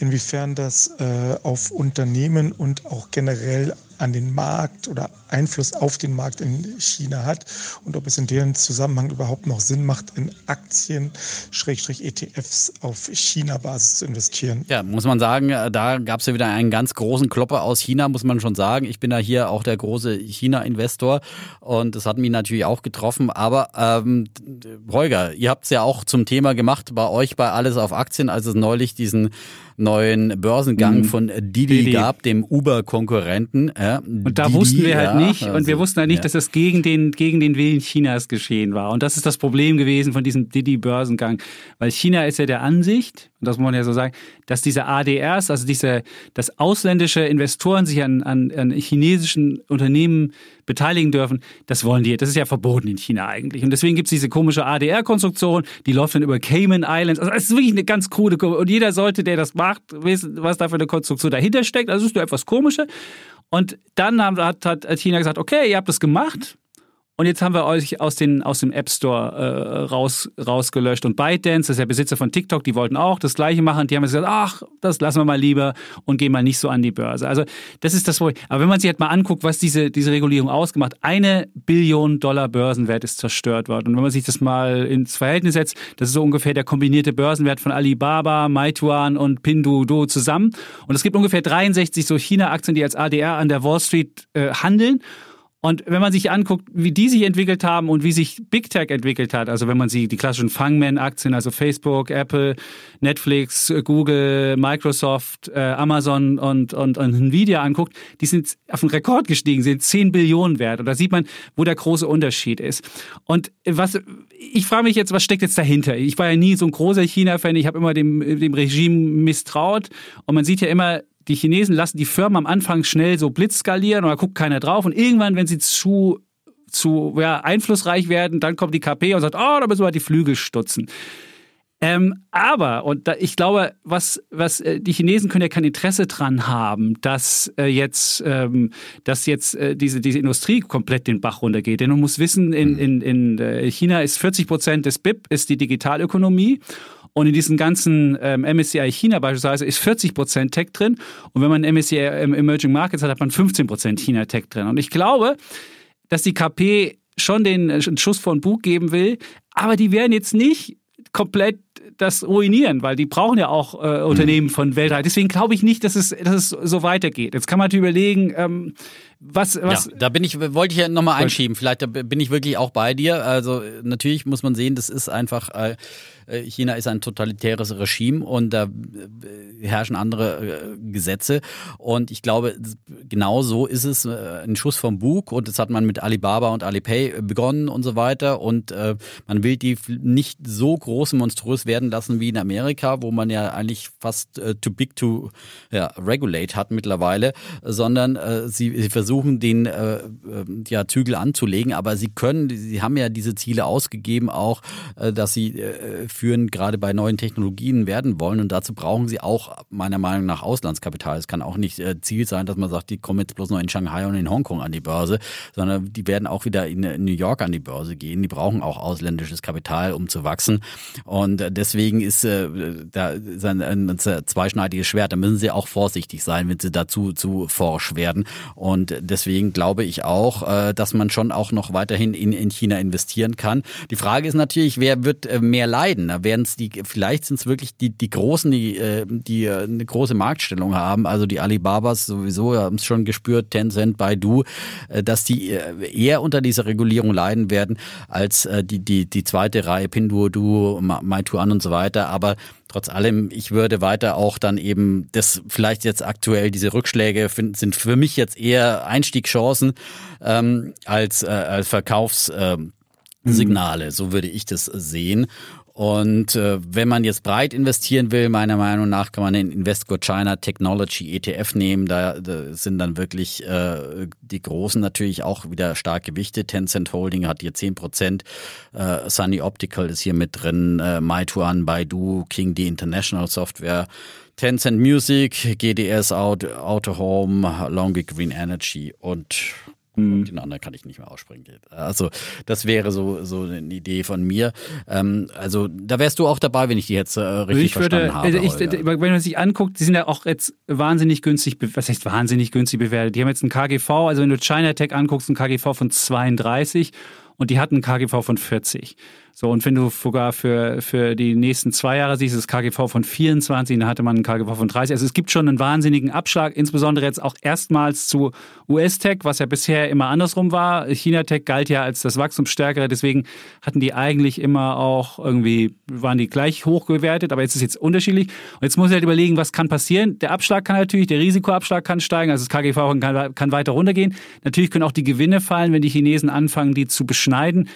inwiefern das äh, auf Unternehmen und auch generell an den Markt oder Einfluss auf den Markt in China hat und ob es in deren Zusammenhang überhaupt noch Sinn macht, in Aktien, Schrägstrich ETFs auf China-Basis zu investieren. Ja, muss man sagen, äh, da gab es ja wieder einen ganz großen Klopper aus China, muss man schon sagen. Ich bin da hier auch der große China-Investor und das hat mich natürlich auch getroffen. Aber ähm, Holger, ihr habt es ja auch zum Thema gemacht bei euch bei Alles auf Aktien, als es neulich diesen neuen Börsengang Mhm. von Didi, Didi. gab, dem Uber-Konkurrenten. Ja, Und da Didi, wussten wir halt ja, nicht, und wir also, wussten halt nicht, ja. dass das gegen den, gegen den Willen Chinas geschehen war. Und das ist das Problem gewesen von diesem Didi-Börsengang. Weil China ist ja der Ansicht, und das muss man ja so sagen, dass diese ADRs, also diese, dass ausländische Investoren sich an, an, an chinesischen Unternehmen beteiligen dürfen, das wollen die. Das ist ja verboten in China eigentlich. Und deswegen gibt es diese komische ADR-Konstruktion, die läuft dann über Cayman Islands. Also es ist wirklich eine ganz krude, und jeder sollte, der das macht, wissen, was da für eine Konstruktion dahinter steckt. Also es ist nur etwas Komische. Und dann hat, hat China gesagt, okay, ihr habt das gemacht Und jetzt haben wir euch aus, den, aus dem App Store äh, raus, rausgelöscht. Und ByteDance, das ist der Besitzer von TikTok, die wollten auch das Gleiche machen. Die haben gesagt, ach, das lassen wir mal lieber und gehen mal nicht so an die Börse. Also das ist das, wo ich, aber wenn man sich halt mal anguckt, was diese, diese Regulierung ausgemacht, eine Billion Dollar Börsenwert ist zerstört worden. Und wenn man sich das mal ins Verhältnis setzt, das ist so ungefähr der kombinierte Börsenwert von Alibaba, Meituan und Pinduoduo zusammen. Und es gibt ungefähr 63 so China-Aktien, die als ADR an der Wall Street äh, handeln. Und wenn man sich anguckt, wie die sich entwickelt haben und wie sich Big Tech entwickelt hat, also wenn man sich die klassischen Fangman-Aktien, also Facebook, Apple, Netflix, Google, Microsoft, äh, Amazon und, und, und Nvidia anguckt, die sind auf einen Rekord gestiegen, sind 10 Billionen wert. Und da sieht man, wo der große Unterschied ist. Und was, ich frage mich jetzt, was steckt jetzt dahinter? Ich war ja nie so ein großer China-Fan, ich habe immer dem, dem Regime misstraut. Und man sieht ja immer, die Chinesen lassen die Firmen am Anfang schnell so blitzskalieren und da guckt keiner drauf. Und irgendwann, wenn sie zu, zu ja, einflussreich werden, dann kommt die KP und sagt, oh, da müssen wir die Flügel stutzen. Ähm, aber, und da, ich glaube, was, was äh, die Chinesen können ja kein Interesse dran haben, dass äh, jetzt, ähm, dass jetzt äh, diese, diese Industrie komplett den Bach runtergeht. Denn man muss wissen, in, mhm. in, in äh, China ist 40 Prozent des BIP ist die Digitalökonomie. Und in diesen ganzen ähm, MSCI China beispielsweise ist 40 Prozent Tech drin. Und wenn man MSCI Emerging Markets hat, hat man 15 Prozent China Tech drin. Und ich glaube, dass die KP schon den äh, Schuss vor den Bug geben will, aber die werden jetzt nicht komplett das ruinieren, weil die brauchen ja auch äh, Unternehmen von weltweit. Deswegen glaube ich nicht, dass es, dass es so weitergeht. Jetzt kann man natürlich überlegen, ähm, was, was. Ja, da bin ich, wollte ich ja nochmal einschieben. Vielleicht bin ich wirklich auch bei dir. Also natürlich muss man sehen, das ist einfach. Äh, äh, China ist ein totalitäres Regime und da äh, herrschen andere äh, Gesetze. Und ich glaube, genau so ist es ein Schuss vom Bug. Und das hat man mit Alibaba und Alipay begonnen und so weiter. Und man will die nicht so groß und monströs werden lassen wie in Amerika, wo man ja eigentlich fast too big to ja, regulate hat mittlerweile, sondern sie, sie versuchen den ja, Zügel anzulegen. Aber sie können, sie haben ja diese Ziele ausgegeben auch, dass sie führen, gerade bei neuen Technologien werden wollen. Und dazu brauchen sie auch meiner Meinung nach Auslandskapital. Es kann auch nicht äh, Ziel sein, dass man sagt, die kommen jetzt bloß noch in Shanghai und in Hongkong an die Börse, sondern die werden auch wieder in New York an die Börse gehen. Die brauchen auch ausländisches Kapital, um zu wachsen. Und deswegen ist äh, da ist ein, ein zweischneidiges Schwert. Da müssen sie auch vorsichtig sein, wenn sie dazu zu forsch werden. Und deswegen glaube ich auch, äh, dass man schon auch noch weiterhin in, in China investieren kann. Die Frage ist natürlich, wer wird mehr leiden? Da werden es die, vielleicht sind es wirklich die, die Großen, die, äh, die äh, eine große Marktstellung haben. Also die Alibabas sowieso haben es schon gespürt, Tencent, Baidu, äh, dass die eher unter dieser Regulierung leiden werden als die, die, die zweite Reihe, Pinduoduo, Meituan und so weiter. Aber trotz allem, ich würde weiter auch dann eben das vielleicht jetzt aktuell diese Rückschläge find, sind für mich jetzt eher Einstiegschancen ähm, als, äh, als Verkaufssignale. Signale, so würde ich das sehen. Und äh, wenn man jetzt breit investieren will, meiner Meinung nach, kann man den Investco China Technology ETF nehmen. Da, da sind dann wirklich äh, die Großen natürlich auch wieder stark gewichtet. Tencent Holding hat hier 10 Prozent. Äh, Sunny Optical ist hier mit drin. Äh, Meituan, Baidu, King D International Software. Tencent Music, GDS Auto, Auto Home, Longi Green Energy und Mhm. Den anderen kann ich nicht mehr aussprechen. Also das wäre so, so eine Idee von mir. Ähm, also da wärst du auch dabei, wenn ich die jetzt äh, richtig ich verstanden habe. Ich, wenn man sich anguckt, die sind ja auch jetzt wahnsinnig günstig, was heißt wahnsinnig günstig bewertet? Die haben jetzt einen KGV, also wenn du China Tech anguckst, einen KGV von 32 und die hatten einen KGV von 40. So, und wenn du sogar für, für die nächsten zwei Jahre siehst, das KGV von 24, dann hatte man einen KGV von 30. Also es gibt schon einen wahnsinnigen Abschlag, insbesondere jetzt auch erstmals zu US-Tech, was ja bisher immer andersrum war. China-Tech galt ja als das Wachstumsstärkere, deswegen hatten die eigentlich immer auch irgendwie, waren die gleich hoch gewertet, aber jetzt ist jetzt unterschiedlich. Und jetzt muss ich halt überlegen, was kann passieren. Der Abschlag kann natürlich, der Risikoabschlag kann steigen, also das KGV kann, kann weiter runtergehen. Natürlich können auch die Gewinne fallen, wenn die Chinesen anfangen, die zu beschneiden.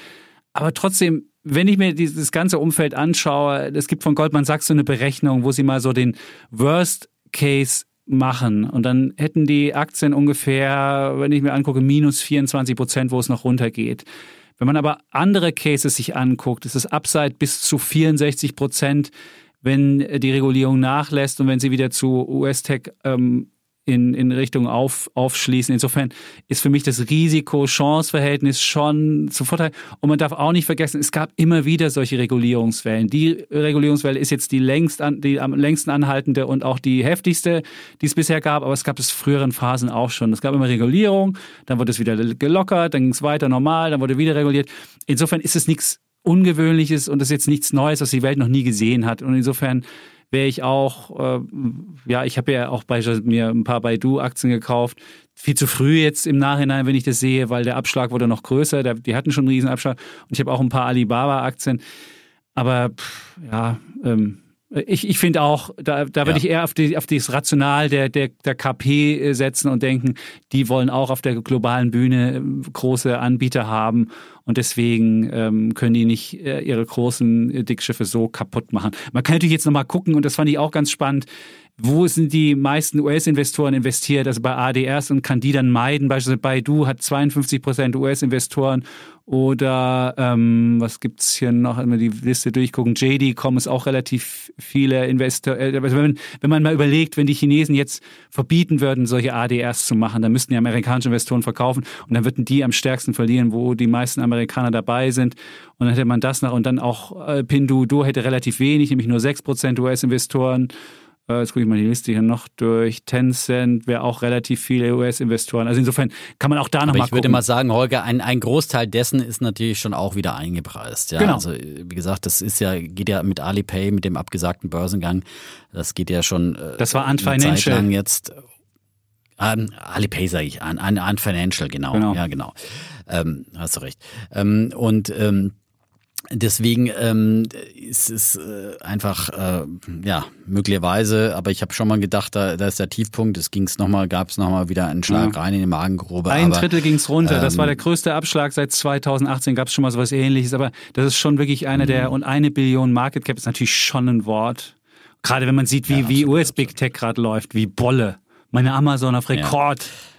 Aber trotzdem, wenn ich mir dieses ganze Umfeld anschaue, es gibt von Goldman Sachs so eine Berechnung, wo sie mal so den Worst Case machen. Und dann hätten die Aktien ungefähr, wenn ich mir angucke, minus 24 Prozent, wo es noch runtergeht. Wenn man aber andere Cases sich anguckt, ist es Upside bis zu 64 Prozent, wenn die Regulierung nachlässt und wenn sie wieder zu US-Tech ähm, in, in Richtung auf, aufschließen. Insofern ist für mich das Risiko-Chance-Verhältnis schon zu Vorteil. Und man darf auch nicht vergessen, es gab immer wieder solche Regulierungswellen. Die Regulierungswelle ist jetzt die längst an, die am längsten anhaltende und auch die heftigste, die es bisher gab, aber es gab es früheren Phasen auch schon. Es gab immer Regulierung, dann wurde es wieder gelockert, dann ging es weiter normal, dann wurde wieder reguliert. Insofern ist es nichts Ungewöhnliches und das ist jetzt nichts Neues, was die Welt noch nie gesehen hat. Und insofern wäre ich auch, äh, ja, ich habe ja auch bei mir ein paar Baidu-Aktien gekauft. Viel zu früh jetzt im Nachhinein, wenn ich das sehe, weil der Abschlag wurde noch größer. Der, die hatten schon einen riesen Abschlag. Und ich habe auch ein paar Alibaba-Aktien. Aber pff, ja, ähm, ich, ich finde auch, da, da würde ja. ich eher auf, die, auf das Rational der, der, der KP setzen und denken, die wollen auch auf der globalen Bühne ähm, große Anbieter haben und deswegen ähm, können die nicht äh, ihre großen Dickschiffe so kaputt machen. Man kann natürlich jetzt nochmal gucken und das fand ich auch ganz spannend, wo sind die meisten US-Investoren investiert, also bei ADRs und kann die dann meiden. Beispielsweise Baidu hat 52 Prozent US-Investoren oder ähm, was gibt's hier noch, wenn wir die Liste durchgucken, JD.com ist auch relativ viele Investoren. Äh, also wenn, wenn man mal überlegt, wenn die Chinesen jetzt verbieten würden, solche ADRs zu machen, dann müssten die amerikanischen Investoren verkaufen und dann würden die am stärksten verlieren, wo die meisten Amerikaner dabei sind. Und dann hätte man das noch und dann auch äh, Pinduoduo hätte relativ wenig, nämlich nur 6 Prozent US-Investoren. Äh, jetzt gucke ich mal die Liste hier noch durch. Tencent wäre auch relativ viele US-Investoren. Also insofern kann man auch da nochmal gucken. Ich würde mal sagen, Holger, ein, ein Großteil dessen ist natürlich schon auch wieder eingepreist. Ja? Genau. Also wie gesagt, das ist ja, geht ja mit Alipay, mit dem abgesagten Börsengang, das geht ja schon äh, das war Ant Financial. lang jetzt. Ähm, Alipay sage ich, an, an, an Financial, genau. genau. Ja, genau. Ähm, hast du recht. Ähm, und ähm, Deswegen ähm, ist es äh, einfach, äh, ja, möglicherweise, aber ich habe schon mal gedacht, da, da ist der Tiefpunkt, es ging's nochmal, gab es nochmal wieder einen Schlag ja. rein in die Magengrube. Ein aber, Drittel ging's runter, ähm, das war der ähm, größte Abschlag seit 2018, gab es schon mal sowas ähnliches, aber das ist schon wirklich einer der, mhm. und eine Billion Market Cap ist natürlich schon ein Wort. Gerade wenn man sieht, wie, ja, wie US Big Tech gerade läuft, wie Bolle. Meine Amazon auf Rekord. Ja.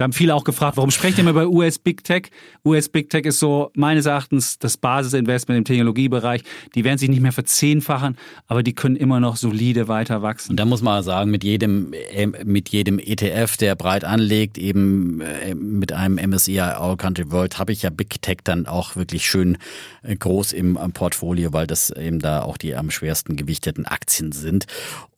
Da haben viele auch gefragt, warum sprecht ihr immer über US Big Tech? US Big Tech ist so meines Erachtens das Basisinvestment im Technologiebereich. Die werden sich nicht mehr verzehnfachen, aber die können immer noch solide weiter wachsen. Und da muss man sagen, mit jedem, äh, mit jedem ETF, der breit anlegt, eben äh, mit einem MSCI All Country World, habe ich ja Big Tech dann auch wirklich schön äh, groß im Portfolio, weil das eben da auch die am schwersten gewichteten Aktien sind.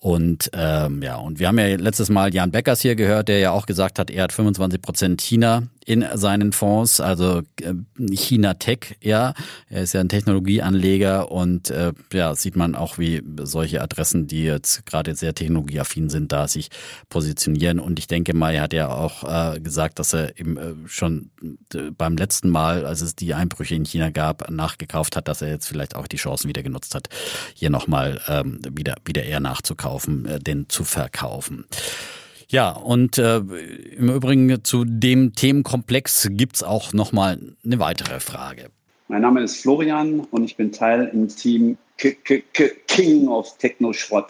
Und ähm, ja, und wir haben ja letztes Mal Jan Beckers hier gehört, der ja auch gesagt hat, er hat 25 Prozent China in seinen Fonds, also äh, China Tech, ja. Er ist ja ein Technologieanleger und äh, ja, sieht man auch, wie solche Adressen, die jetzt gerade sehr technologieaffin sind, da sich positionieren. Und ich denke mal, er hat ja auch äh, gesagt, dass er eben äh, schon äh, beim letzten Mal, als es die Einbrüche in China gab, nachgekauft hat, dass er jetzt vielleicht auch die Chancen wieder genutzt hat, hier nochmal ähm, wieder, wieder eher nachzukaufen, äh, denn zu verkaufen. Ja, und äh, im Übrigen zu dem Themenkomplex gibt's auch nochmal eine weitere Frage. Mein Name ist Florian und ich bin Teil im Team K -K -K King of Techno Schrott.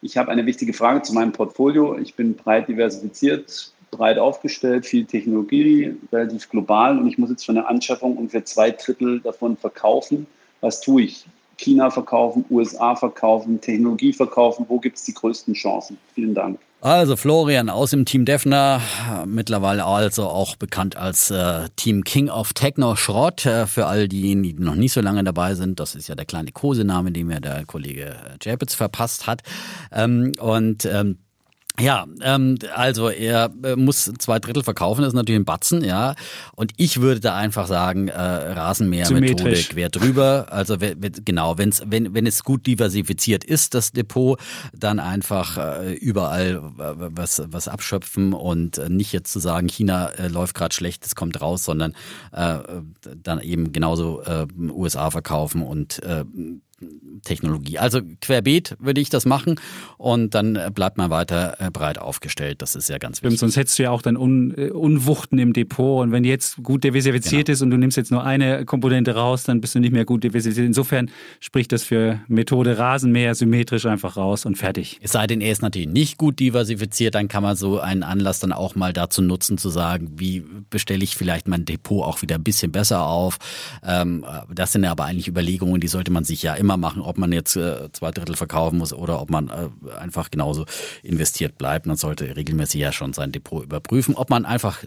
Ich habe eine wichtige Frage zu meinem Portfolio. Ich bin breit diversifiziert, breit aufgestellt, viel Technologie, relativ global und ich muss jetzt für eine Anschaffung ungefähr zwei Drittel davon verkaufen. Was tue ich? China verkaufen, USA verkaufen, Technologie verkaufen. Wo gibt es die größten Chancen? Vielen Dank. Also Florian aus dem Team Defner, mittlerweile also auch bekannt als äh, Team King of Techno Schrott. Äh, für all diejenigen, die noch nicht so lange dabei sind, das ist ja der kleine Kosename, den mir der Kollege Japitz verpasst hat. Ähm, und ähm, ja, ähm, also er äh, muss zwei Drittel verkaufen, das ist natürlich ein Batzen, ja. Und ich würde da einfach sagen, äh, Rasenmähermethode quer drüber. Also genau, wenn's, wenn, wenn es gut diversifiziert ist, das Depot, dann einfach äh, überall was, was abschöpfen und äh, nicht jetzt zu sagen, China äh, läuft gerade schlecht, es kommt raus, sondern äh, dann eben genauso äh, USA verkaufen und äh, Technologie. Also querbeet würde ich das machen und dann bleibt man weiter äh, breit aufgestellt. Das ist ja ganz wichtig. Sonst hättest du ja auch dann Un äh, Unwuchten im Depot und wenn jetzt gut diversifiziert genau. ist und du nimmst jetzt nur eine Komponente raus, dann bist du nicht mehr gut diversifiziert. Insofern spricht das für Methode Rasenmäher symmetrisch einfach raus und fertig. Es sei denn, er ist natürlich nicht gut diversifiziert, dann kann man so einen Anlass dann auch mal dazu nutzen, zu sagen, wie bestelle ich vielleicht mein Depot auch wieder ein bisschen besser auf. Ähm, das sind ja aber eigentlich Überlegungen, die sollte man sich ja immer immer machen, ob man jetzt äh, zwei Drittel verkaufen muss oder ob man äh, einfach genauso investiert bleibt. Man sollte regelmäßig ja schon sein Depot überprüfen, ob man einfach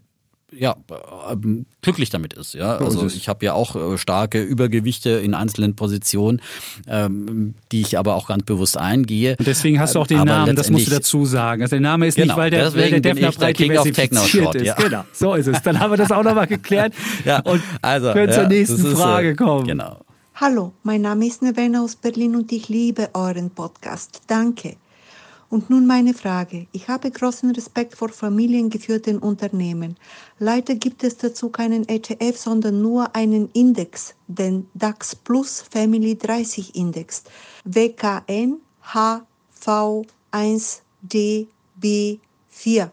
ja, ähm, glücklich damit ist. Ja, also ich habe ja auch äh, starke Übergewichte in einzelnen Positionen, ähm, die ich aber auch ganz bewusst eingehe. Und deswegen hast du auch den Aber Namen, das musst du dazu sagen. Also der Name ist Genau, nicht, weil der, weil der Defner breit diversifiziert ist. ja. Genau, so ist es. Dann haben wir das auch nochmal geklärt Ja, und also, können zur ja, nächsten das ist, äh, Frage kommen. Genau. Hallo, mein Name ist Nevena aus Berlin und ich liebe euren Podcast. Danke. Und nun meine Frage. Ich habe großen Respekt vor familiengeführten Unternehmen. Leider gibt es dazu keinen ETF, sondern nur einen Index, den DAX Plus Family 30 Index. WKN HV1DB4.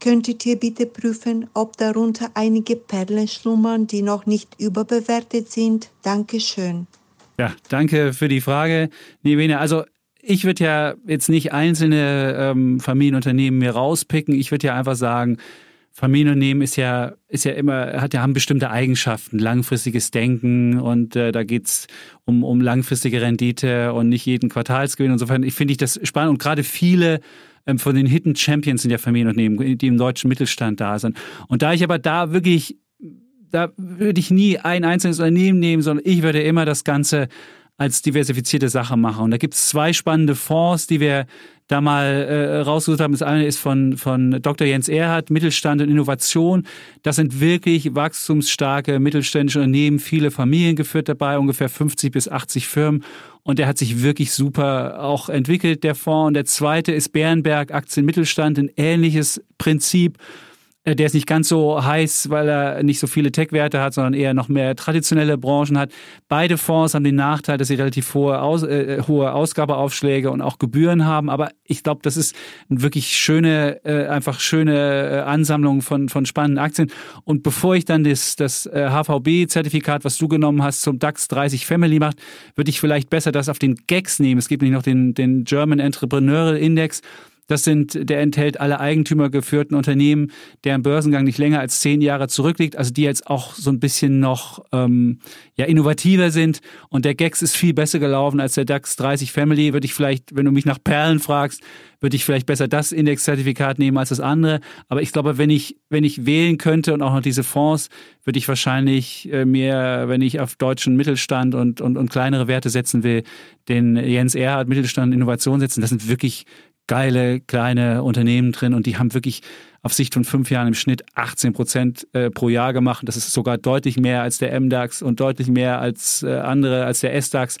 Könntet ihr bitte prüfen, ob darunter einige Perlen schlummern, die noch nicht überbewertet sind? Dankeschön. Ja, danke für die Frage, Nevena. Also ich würde ja jetzt nicht einzelne ähm, Familienunternehmen mir rauspicken. Ich würde ja einfach sagen, Familienunternehmen ist ja, ist ja immer, hat ja haben bestimmte Eigenschaften, langfristiges Denken und äh, da geht's um, um langfristige Rendite und nicht jeden Quartalsgewinn. Insofern finde ich das spannend und gerade viele von den Hidden Champions sind ja Familienunternehmen, die im deutschen Mittelstand da sind. Und da ich aber da wirklich da würde ich nie ein einzelnes Unternehmen nehmen, sondern ich würde immer das Ganze als diversifizierte Sache machen. Und da gibt es zwei spannende Fonds, die wir da mal äh, rausgesucht haben. Das eine ist von, von Dr. Jens Erhardt, Mittelstand und Innovation. Das sind wirklich wachstumsstarke mittelständische Unternehmen, viele Familien geführt dabei, ungefähr 50 bis 80 Firmen. Und der hat sich wirklich super auch entwickelt, der Fonds. Und der zweite ist Bärenberg Aktien Mittelstand, ein ähnliches Prinzip. Äh, Der ist nicht ganz so heiß, weil er nicht so viele Tech-Werte hat, sondern eher noch mehr traditionelle Branchen hat. Beide Fonds haben den Nachteil, dass sie relativ hohe, Aus, äh, hohe Ausgabeaufschläge und auch Gebühren haben. Aber ich glaube, das ist eine wirklich schöne, äh, einfach schöne äh, Ansammlung von, von spannenden Aktien. Und bevor ich dann das, das äh, HVB-Zertifikat, was du genommen hast, zum DAX 30 Family macht, würde ich vielleicht besser das auf den GEX nehmen. Es gibt nämlich noch den, den German Entrepreneurial Index. Das sind, der enthält alle eigentümergeführten Unternehmen, deren Börsengang nicht länger als zehn Jahre zurückliegt, also die jetzt auch so ein bisschen noch ähm, ja, innovativer sind. Und der GEX ist viel besser gelaufen als der DAX 30 Family. Würde ich vielleicht, wenn du mich nach Perlen fragst, würde ich vielleicht besser das Indexzertifikat nehmen als das andere. Aber ich glaube, wenn ich, wenn ich wählen könnte und auch noch diese Fonds, würde ich wahrscheinlich äh, mehr, wenn ich auf deutschen Mittelstand und, und, und kleinere Werte setzen will, den Jens Erhard Mittelstand und Innovation setzen. Das sind wirklich geile kleine Unternehmen drin und die haben wirklich auf Sicht von fünf Jahren im Schnitt 18 Prozent äh, pro Jahr gemacht. Das ist sogar deutlich mehr als der MDAX und deutlich mehr als äh, andere, als der SDAX.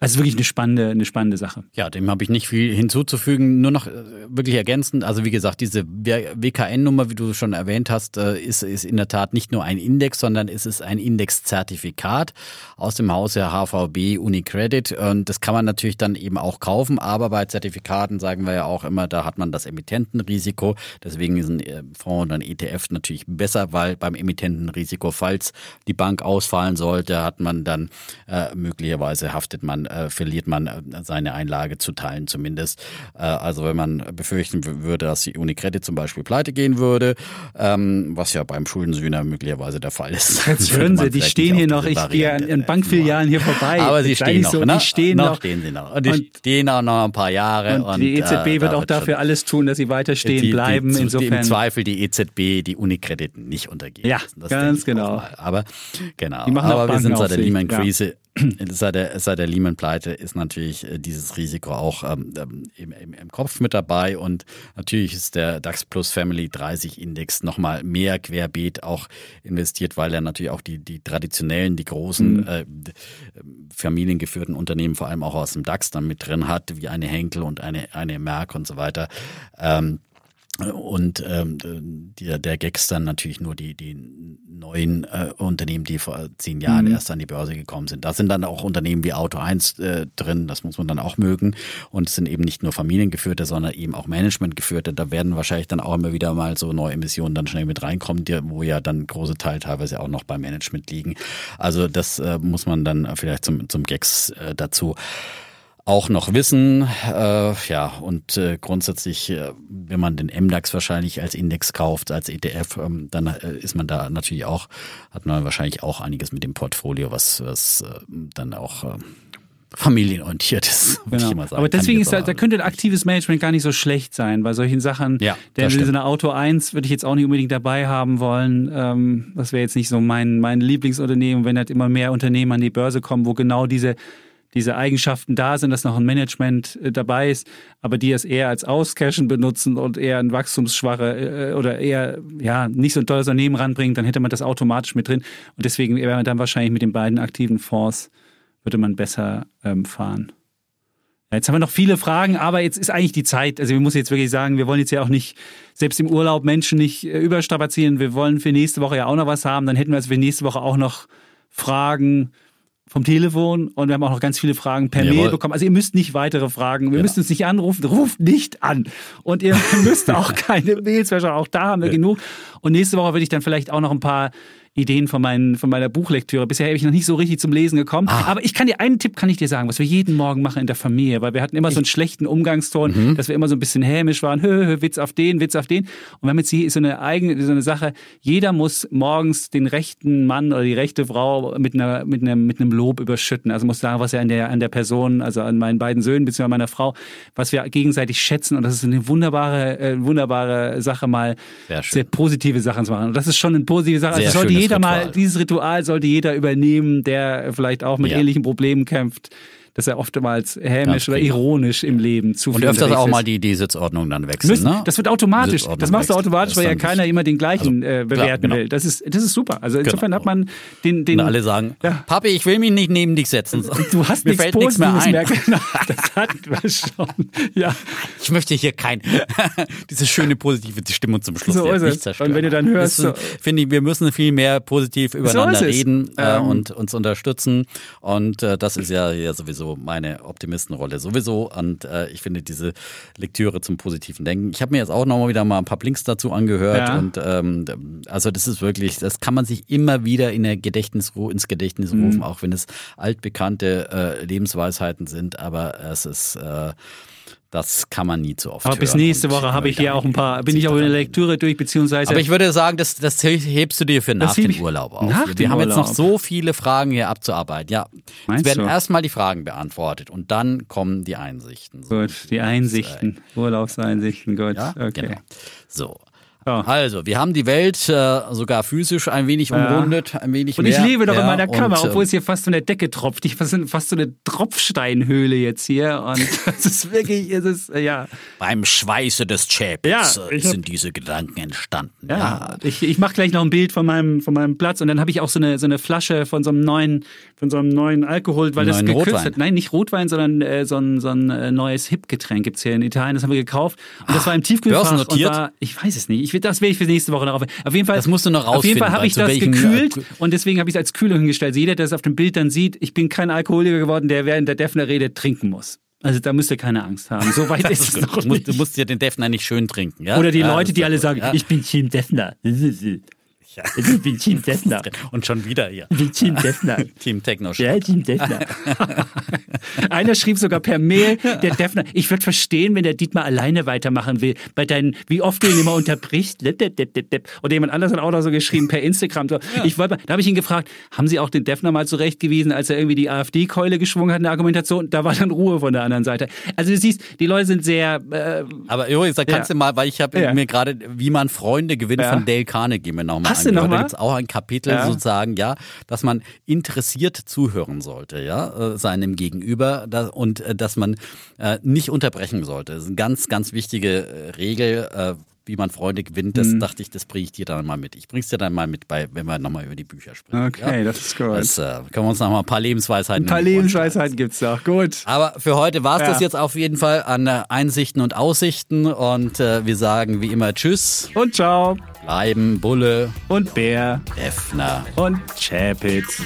Also wirklich eine spannende, eine spannende Sache. Ja, dem habe ich nicht viel hinzuzufügen. Nur noch äh, wirklich ergänzend. Also wie gesagt, diese WKN-Nummer, wie du schon erwähnt hast, äh, ist, ist in der Tat nicht nur ein Index, sondern es ist ein Indexzertifikat aus dem Hause HVB Unicredit. Und das kann man natürlich dann eben auch kaufen. Aber bei Zertifikaten sagen wir ja auch immer, da hat man das Emittentenrisiko. Deswegen ist ein äh, Fonds oder ein ETF natürlich besser, weil beim Emittentenrisiko, falls die Bank ausfallen sollte, hat man dann äh, möglicherweise haftet man äh, verliert man äh, seine Einlage zu teilen zumindest. Äh, also wenn man befürchten würde, dass die Unicredit zum Beispiel pleite gehen würde, ähm, was ja beim Schuldensühner möglicherweise der Fall ist. Jetzt hören Sie, die stehen hier noch, ich gehe an, an Bankfilialen hier vorbei. aber sie stehen noch, so, ne? Die stehen noch, noch. stehen sie noch. Und die Und- stehen auch noch ein paar Jahre. Und die EZB äh, wird da auch dafür alles tun, dass sie weiter stehen die, bleiben. Die, Insofern. Im Zweifel die EZB, die Unikrediten nicht untergehen. Ja. Das ganz genau. Aber genau. Die machen Aber wir sind seit der Lehman-Krise, seit der, seit der Lehman-Pleite ist natürlich äh, dieses Risiko auch ähm, ähm, im, im, im Kopf mit dabei und natürlich ist der DAX Plus Family 30 Index nochmal mehr querbeet auch investiert, weil er natürlich auch die, die traditionellen, die großen Mhm. äh, d- familiengeführten Unternehmen vor allem auch aus dem DAX dann mit drin hat, wie eine Henkel und eine, eine Merck und so weiter. Ähm, und ähm, der, der Gags dann natürlich nur die, die neuen äh, Unternehmen, die vor zehn Jahren Mhm. erst an die Börse gekommen sind. Da sind dann auch Unternehmen wie Auto 1 äh, drin, das muss man dann auch mögen. Und es sind eben nicht nur familiengeführte, sondern eben auch managementgeführte. Da werden wahrscheinlich dann auch immer wieder mal so neue Emissionen dann schnell mit reinkommen, die, wo ja dann große Teil teilweise auch noch beim Management liegen. Also das äh, muss man dann vielleicht zum, zum Gags äh, dazu auch noch wissen. Äh, ja, und äh, grundsätzlich, äh, wenn man den MDAX wahrscheinlich als Index kauft, als ETF, ähm, dann äh, ist man da natürlich auch, hat man wahrscheinlich auch einiges mit dem Portfolio, was, was äh, dann auch äh, familienorientiertes, würde ich Genau. mal sagen. Aber deswegen ich ist da, da könnte ein aktives Management gar nicht so schlecht sein. Bei solchen Sachen, Ja, denn so eine Auto 1 würde ich jetzt auch nicht unbedingt dabei haben wollen. Ähm, das wäre jetzt nicht so mein, mein Lieblingsunternehmen, wenn halt immer mehr Unternehmen an die Börse kommen, wo genau diese, diese Eigenschaften da sind, dass noch ein Management äh, dabei ist, aber die es eher als Auscashen benutzen und eher ein wachstumsschwache äh, oder eher ja nicht so ein tolles Unternehmen ranbringt, dann hätte man das automatisch mit drin. Und deswegen wäre man dann wahrscheinlich mit den beiden aktiven Fonds würde man besser ähm, fahren. Jetzt haben wir noch viele Fragen, aber jetzt ist eigentlich die Zeit. Also wir müssen jetzt wirklich sagen, wir wollen jetzt ja auch nicht, selbst im Urlaub Menschen nicht äh, überstrapazieren. Wir wollen für nächste Woche ja auch noch was haben. Dann hätten wir also für nächste Woche auch noch Fragen vom Telefon und wir haben auch noch ganz viele Fragen per Jawohl. Mail bekommen. Also ihr müsst nicht weitere Fragen, wir müsst uns nicht anrufen, ruft nicht an. Und ihr müsst auch keine Mails auch da haben wir genug. Und nächste Woche würde ich dann vielleicht auch noch ein paar Ideen von, meinen, von meiner Buchlektüre. Bisher habe ich noch nicht so richtig zum Lesen gekommen. Aber ich kann dir einen Tipp kann ich dir sagen, was wir jeden Morgen machen in der Familie, weil wir hatten immer so einen schlechten Umgangston, dass wir immer so ein bisschen hämisch waren, hö, hö, Witz auf den, Witz auf den. Und wir haben jetzt hier so eine eigene, so eine Sache, jeder muss morgens den rechten Mann oder die rechte Frau mit einer, mit einem, mit einem Lob überschütten. Also muss sagen, was er an der, an der Person, also an meinen beiden Söhnen bzw. meiner Frau, was wir gegenseitig schätzen. Und das ist eine wunderbare, äh, wunderbare Sache, mal Sehr sehr positive Sachen zu machen. Und das ist schon eine positive Sache. Sehr Also sollte jeder mal, Ritual. dieses Ritual sollte jeder übernehmen, der vielleicht auch mit Ja. ähnlichen Problemen kämpft, dass er oftmals hämisch oder prima. ironisch im Leben zu Und viel öfters unterwegs auch ist. mal die, die Sitzordnung dann wechseln. Müssen, ne? Das wird automatisch. Das machst du automatisch, weil ja keiner immer den gleichen Also, äh, bewerten genau. will. Das ist, das ist super. Also insofern hat man den, den Und alle sagen, Ja. Papi, ich will mich nicht neben dich setzen. du hast Mir nichts fällt nichts mehr ein. mehr. Genau, das hatten wir schon. Ja, Ich möchte hier kein, diese schöne positive Stimmung zum Schluss So ist nicht es. zerstören. Und wenn du dann hörst, ist, finde ich, wir müssen viel mehr positiv übereinander es. reden äh, Ähm. und uns unterstützen. Und äh, das ist ja hier sowieso meine Optimistenrolle sowieso. Und äh, ich finde diese Lektüre zum positiven Denken. Ich habe mir jetzt auch nochmal wieder mal ein paar Blinks dazu angehört. Ja. Und ähm, also das ist wirklich, das kann man sich immer wieder in der Gedächtnis, ins Gedächtnis Mhm. rufen, auch wenn es altbekannte äh, Lebensweisheiten sind. Aber es ist äh, das kann man nie zu oft aber bis nächste Woche habe ich hier auch ein paar, bin ich auch in der Lektüre durch, beziehungsweise aber ich würde sagen, das, das hebst du dir für nach dem Urlaub auf. nach Wir haben jetzt noch Urlaub. so viele Fragen hier abzuarbeiten. Ja, Meinst es werden du? erstmal die Fragen beantwortet und dann kommen die Einsichten. So, Gut, die Einsichten, Urlaubseinsichten, gut. Ja, okay. genau. So. Ja. Also, wir haben die Welt äh, sogar physisch ein wenig Ja. umrundet, ein wenig Und mehr. ich lebe doch ja, in meiner Kammer, und, obwohl es hier fast von der Decke tropft. Ich fast, fast so eine Tropfsteinhöhle jetzt hier. Und es ist wirklich, es ist, äh, ja. Beim Schweiße des Chapels Ja, äh, hab- sind diese Gedanken entstanden. Ja, Ja. ich, ich mache gleich noch ein Bild von meinem, von meinem Platz und dann habe ich auch so eine, so eine Flasche von so einem neuen, von so einem neuen Alkohol, weil das gekürzt Rotwein. hat. Nein, nicht Rotwein, sondern äh, so ein, so ein äh, neues Hip-Getränk gibt's hier in Italien. Das haben wir gekauft und das war im Tiefkühlfach und börsennotiert? war, ich weiß es nicht. Ich das werde ich für nächste Woche noch auf. Auf jeden Fall. Das musst du noch Auf jeden Fall rausfinden, habe ich zu das gekühlt äh, und deswegen habe ich es als Kühlung hingestellt. Also jeder, der es auf dem Bild dann sieht, ich bin kein Alkoholiker geworden, der während der Defner redet trinken muss. Also da müsst ihr keine Angst haben. So weit ist es noch Du musst, du nicht. musst dir den Defner nicht schön trinken. Ja? Oder die ja, Leute, die alle sagen, ja. ich bin Team Defner. Ich bin Team Defner. Und schon wieder hier. Ich bin Team Defner. Team Techno. Ja, Team Defner. Einer schrieb sogar per Mail, der Defner, ich würde verstehen, wenn der Dietmar alleine weitermachen will, bei deinen, wie oft du ihn immer unterbrichst. Oder jemand anders hat auch noch so geschrieben per Instagram. So. Ich wollte, mal- da habe ich ihn gefragt, haben Sie auch den Defner mal zurechtgewiesen, als er irgendwie die AfD-Keule geschwungen hat in der Argumentation? Da war dann Ruhe von der anderen Seite. Also du siehst, die Leute sind sehr, äh, Aber übrigens, da kannst Ja. du mal, weil ich habe Ja. mir gerade, wie man Freunde gewinnt Ja. von Dale Carnegie mir nochmal Hast du angehört. noch Da mal? gibt's auch ein Kapitel Ja. sozusagen, ja, dass man interessiert zuhören sollte, ja, äh, seinem Gegenüber da, und äh, dass man äh, nicht unterbrechen sollte. Das ist eine ganz, ganz wichtige äh, Regel. Äh, wie man Freunde gewinnt, das Mhm. dachte ich, das bringe ich dir dann mal mit. Ich bring's dir dann mal mit bei, wenn wir nochmal über die Bücher sprechen. Okay, ja? das ist gut. Das äh, können wir uns noch mal ein paar Lebensweisheiten ein paar Lebensweisheiten gibt's doch. Gut. aber für heute war es Ja. das jetzt auf jeden Fall an äh, Einsichten und Aussichten und äh, wir sagen wie immer Tschüss, Und ciao. bleiben Bulle, Und Bär. Effner. Und Chapitz.